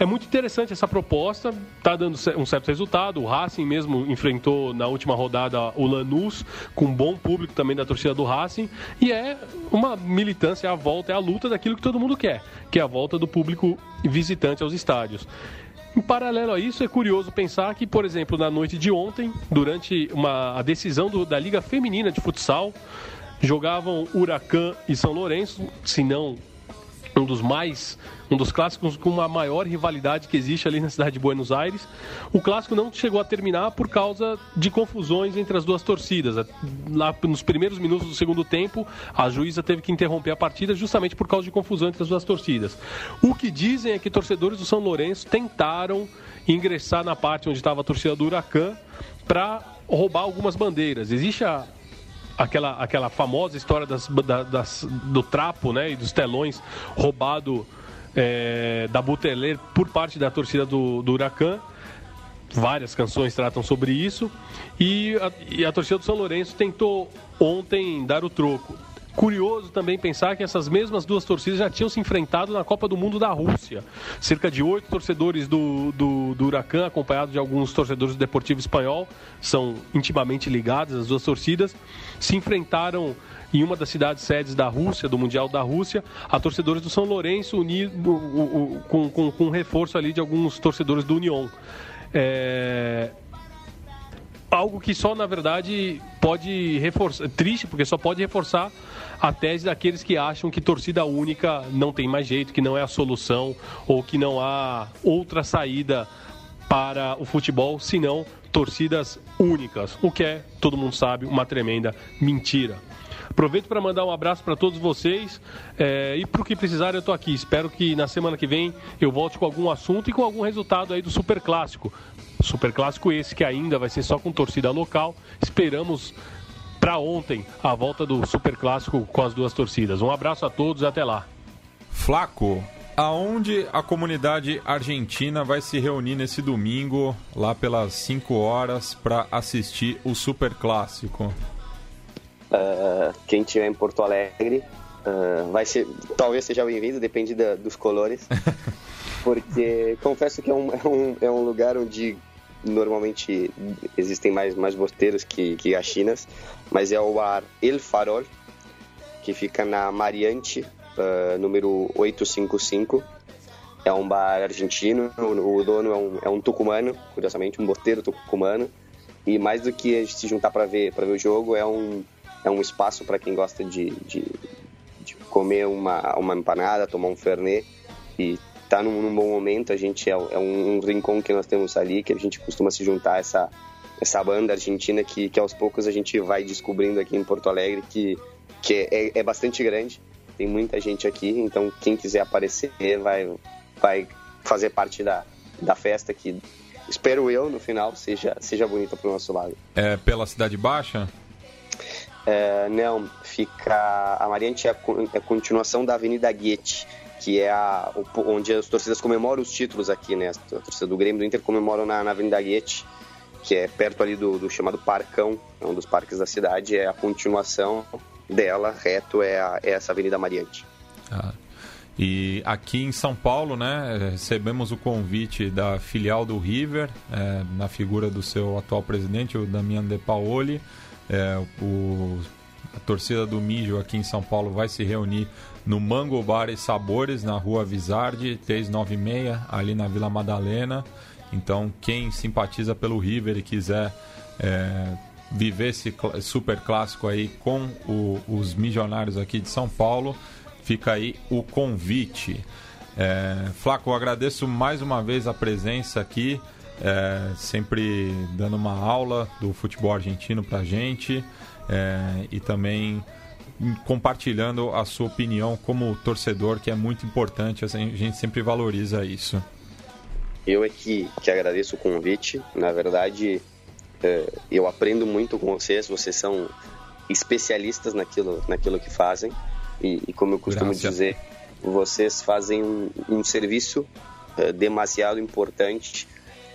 É muito interessante essa proposta, está dando um certo resultado. O Racing mesmo enfrentou na última rodada o Lanús, com bom público também da torcida do Racing, e é uma militância, é a volta, é a luta daquilo que todo mundo quer, que é a volta do público visitante aos estádios. Em paralelo a isso, é curioso pensar que, por exemplo, na noite de ontem, durante uma, a decisão do, da Liga Feminina de Futsal, jogavam Huracan e São Lourenço, se não um dos mais um dos clássicos com uma maior rivalidade que existe ali na cidade de Buenos Aires. O clássico não chegou a terminar por causa de confusões entre as duas torcidas. Lá nos primeiros minutos do segundo tempo, a juíza teve que interromper a partida justamente por causa de confusão entre as duas torcidas. O que dizem é que torcedores do São Lourenço tentaram ingressar na parte onde estava a torcida do Huracan para roubar algumas bandeiras. Existe a, aquela, aquela famosa história das, da, das, do trapo né, e dos telões roubado é, da Buteler por parte da torcida do, do Huracan. Várias canções tratam sobre isso. E a, e a torcida do São Lourenço tentou ontem dar o troco. Curioso também pensar que essas mesmas duas torcidas já tinham se enfrentado na Copa do Mundo da Rússia. Cerca de oito torcedores do, do, do Huracan, acompanhados de alguns torcedores do Deportivo Espanhol, são intimamente ligados, as duas torcidas, se enfrentaram em uma das cidades sedes da Rússia, do Mundial da Rússia, a torcedores do São Lourenço unido com, com, com um reforço ali de alguns torcedores do União. É, algo que só na verdade pode reforçar triste porque só pode reforçar a tese daqueles que acham que torcida única não tem mais jeito, que não é a solução ou que não há outra saída para o futebol senão torcidas únicas, o que é, todo mundo sabe, uma tremenda mentira. Aproveito para mandar um abraço para todos vocês é, e para o que precisar eu estou aqui. Espero que na semana que vem eu volte com algum assunto e com algum resultado aí do Super Clássico. Super Clássico esse que ainda vai ser só com torcida local. Esperamos para ontem a volta do Super Clássico com as duas torcidas. Um abraço a todos e até lá. Flaco, aonde a comunidade argentina vai se reunir nesse domingo, lá pelas 5 horas, para assistir o Super Clássico? Uh, quem estiver em Porto Alegre uh, vai ser, talvez seja bem-vindo, depende da, dos colores. [laughs] porque confesso que é um, é um, é um lugar onde normalmente existem mais, mais bosteiros que, que chinas, mas é o bar El Farol, que fica na Mariante, uh, número 855. É um bar argentino, o, dono é um, é um tucumano, curiosamente, um boteiro tucumano. E mais do que a gente se juntar para ver, ver o jogo, é um, é um espaço para quem gosta de, de, de, comer uma, uma empanada, tomar um fernet e tá num, num, bom momento. A gente é, é um, um, rincão que nós temos ali, que a gente costuma se juntar essa, essa banda argentina que, que aos poucos a gente vai descobrindo aqui em Porto Alegre, que, que é, é bastante grande. Tem muita gente aqui, então quem quiser aparecer vai, vai fazer parte da, da festa que espero eu no final seja, seja bonita para o nosso lado. É pela Cidade Baixa? É, não, fica. A Mariante é a, continuação da Avenida Guete que é a, onde as torcidas comemoram os títulos aqui, né? A torcida do Grêmio do Inter comemoram na, na Avenida Guete, que é perto ali do, do, chamado Parcão, é um dos parques da cidade, é a continuação dela, reto, é, a, é essa Avenida Mariante. Ah. E aqui em São Paulo, né, recebemos o convite da filial do River, é, na figura do seu atual presidente, o Damiano De Paoli. É, o, a torcida do Mijo aqui em São Paulo vai se reunir no Mango Bar e Sabores, na rua Vizarde, 396, ali na Vila Madalena. Então, quem simpatiza pelo River e quiser é, viver esse super clássico aí com o, os milionários aqui de São Paulo, fica aí o convite. É, Flaco, agradeço mais uma vez a presença aqui, é, sempre dando uma aula do futebol argentino pra gente é, e também compartilhando a sua opinião como torcedor, que é muito importante, a gente sempre valoriza isso. Eu é que, que agradeço o convite. Na verdade, é, eu aprendo muito com vocês, vocês são especialistas naquilo, naquilo que fazem. E, e como eu costumo Graças. dizer, vocês fazem um, um serviço é, demasiado importante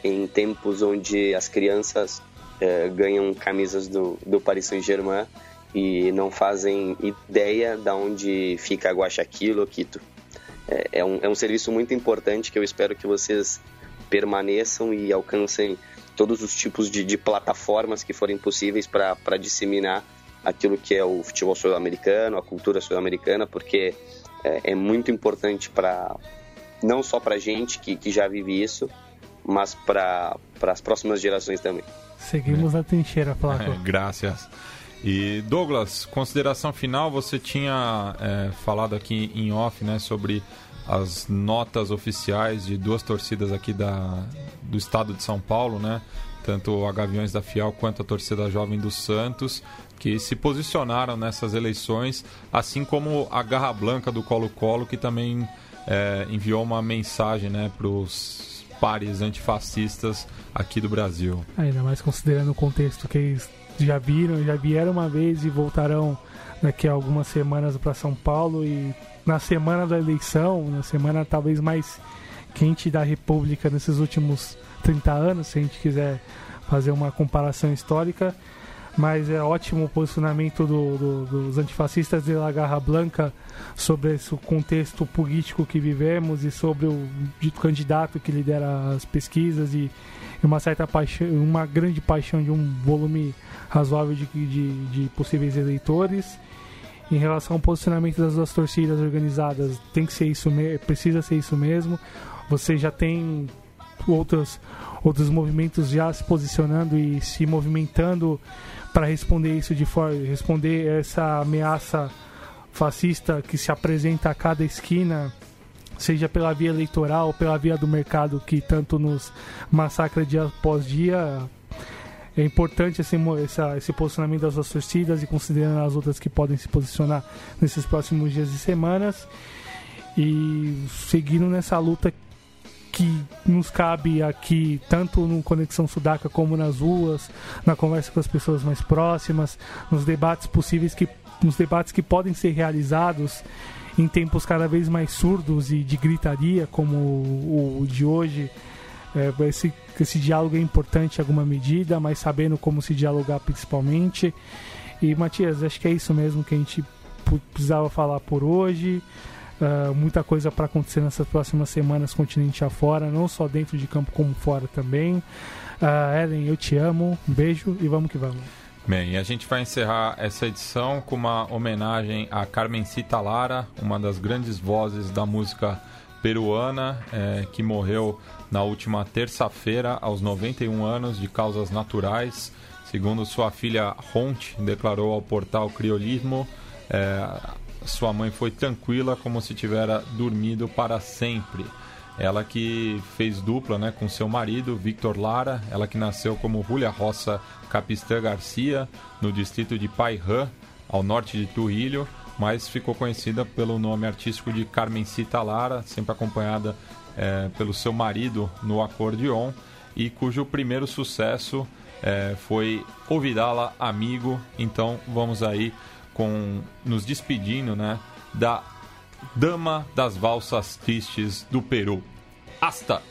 em tempos onde as crianças é, ganham camisas do, do Paris Saint-Germain e não fazem ideia de onde fica Guaxaquilo ou Quito. É, é, um, é um serviço muito importante que eu espero que vocês permaneçam e alcancem todos os tipos de, de plataformas que forem possíveis para disseminar aquilo que é o futebol sul-americano, a cultura sul-americana, porque é, é, muito importante para não só para gente que, que já vive isso, mas para as próximas gerações também. Seguimos a trincheira, Flaco. Graças. E Douglas, consideração final, você tinha é, falado aqui em off, né, sobre as notas oficiais de duas torcidas aqui da, do estado de São Paulo, né? Tanto a Gaviões da Fiel quanto a torcida jovem do Santos, que se posicionaram nessas eleições, assim como a Garra Blanca do Colo-Colo, que também é, enviou uma mensagem né, para os pares antifascistas aqui do Brasil. Ainda mais considerando o contexto que eles já viram, já vieram uma vez e voltarão daqui a algumas semanas para São Paulo e na semana da eleição, na semana talvez mais quente da República nesses últimos 30 anos, se a gente quiser fazer uma comparação histórica. Mas é ótimo o posicionamento do, do, dos antifascistas de La Garra Blanca sobre esse contexto político que vivemos e sobre o dito candidato que lidera as pesquisas e uma certa paixão, uma grande paixão de um volume razoável de, de, de possíveis eleitores. Em relação ao posicionamento das duas torcidas organizadas, tem que ser isso, precisa ser isso mesmo. Você já tem outros outros movimentos já se posicionando e se movimentando para responder isso de forma responder essa ameaça fascista que se apresenta a cada esquina seja pela via eleitoral pela via do mercado que tanto nos massacra dia após dia é importante esse, esse posicionamento das duas torcidas e considerando as outras que podem se posicionar nesses próximos dias e semanas. E seguindo nessa luta que nos cabe aqui, tanto no Conexão Sudaca como nas ruas, na conversa com as pessoas mais próximas, nos debates possíveis que nos debates que podem ser realizados em tempos cada vez mais surdos e de gritaria, como o, o de hoje. É, esse, esse diálogo é importante em alguma medida, mas sabendo como se dialogar principalmente. E Matias, acho que é isso mesmo que a gente precisava falar por hoje. Uh, muita coisa para acontecer nessas próximas semanas, continente afora, não só dentro de campo como fora também. Uh, Ellen, eu te amo, um beijo e vamos que vamos. Bem, a gente vai encerrar essa edição com uma homenagem a Carmencita Lara, uma das grandes vozes da música peruana, é, que morreu na última terça-feira, aos 91 anos, de causas naturais. Segundo sua filha Ronte declarou ao portal Criolismo, é, sua mãe foi tranquila como se tivera dormido para sempre. Ela que fez dupla né, com seu marido, Victor Lara, ela que nasceu como Julia Roça Capistã Garcia, no distrito de Pairã, ao norte de Trujillo, mas ficou conhecida pelo nome artístico de Carmencita Lara, sempre acompanhada é, pelo seu marido no acordeon, e cujo primeiro sucesso é, foi Ouvidá-la Amigo. Então vamos aí com nos despedindo, né, da dama das valsas tristes do Peru. Hasta.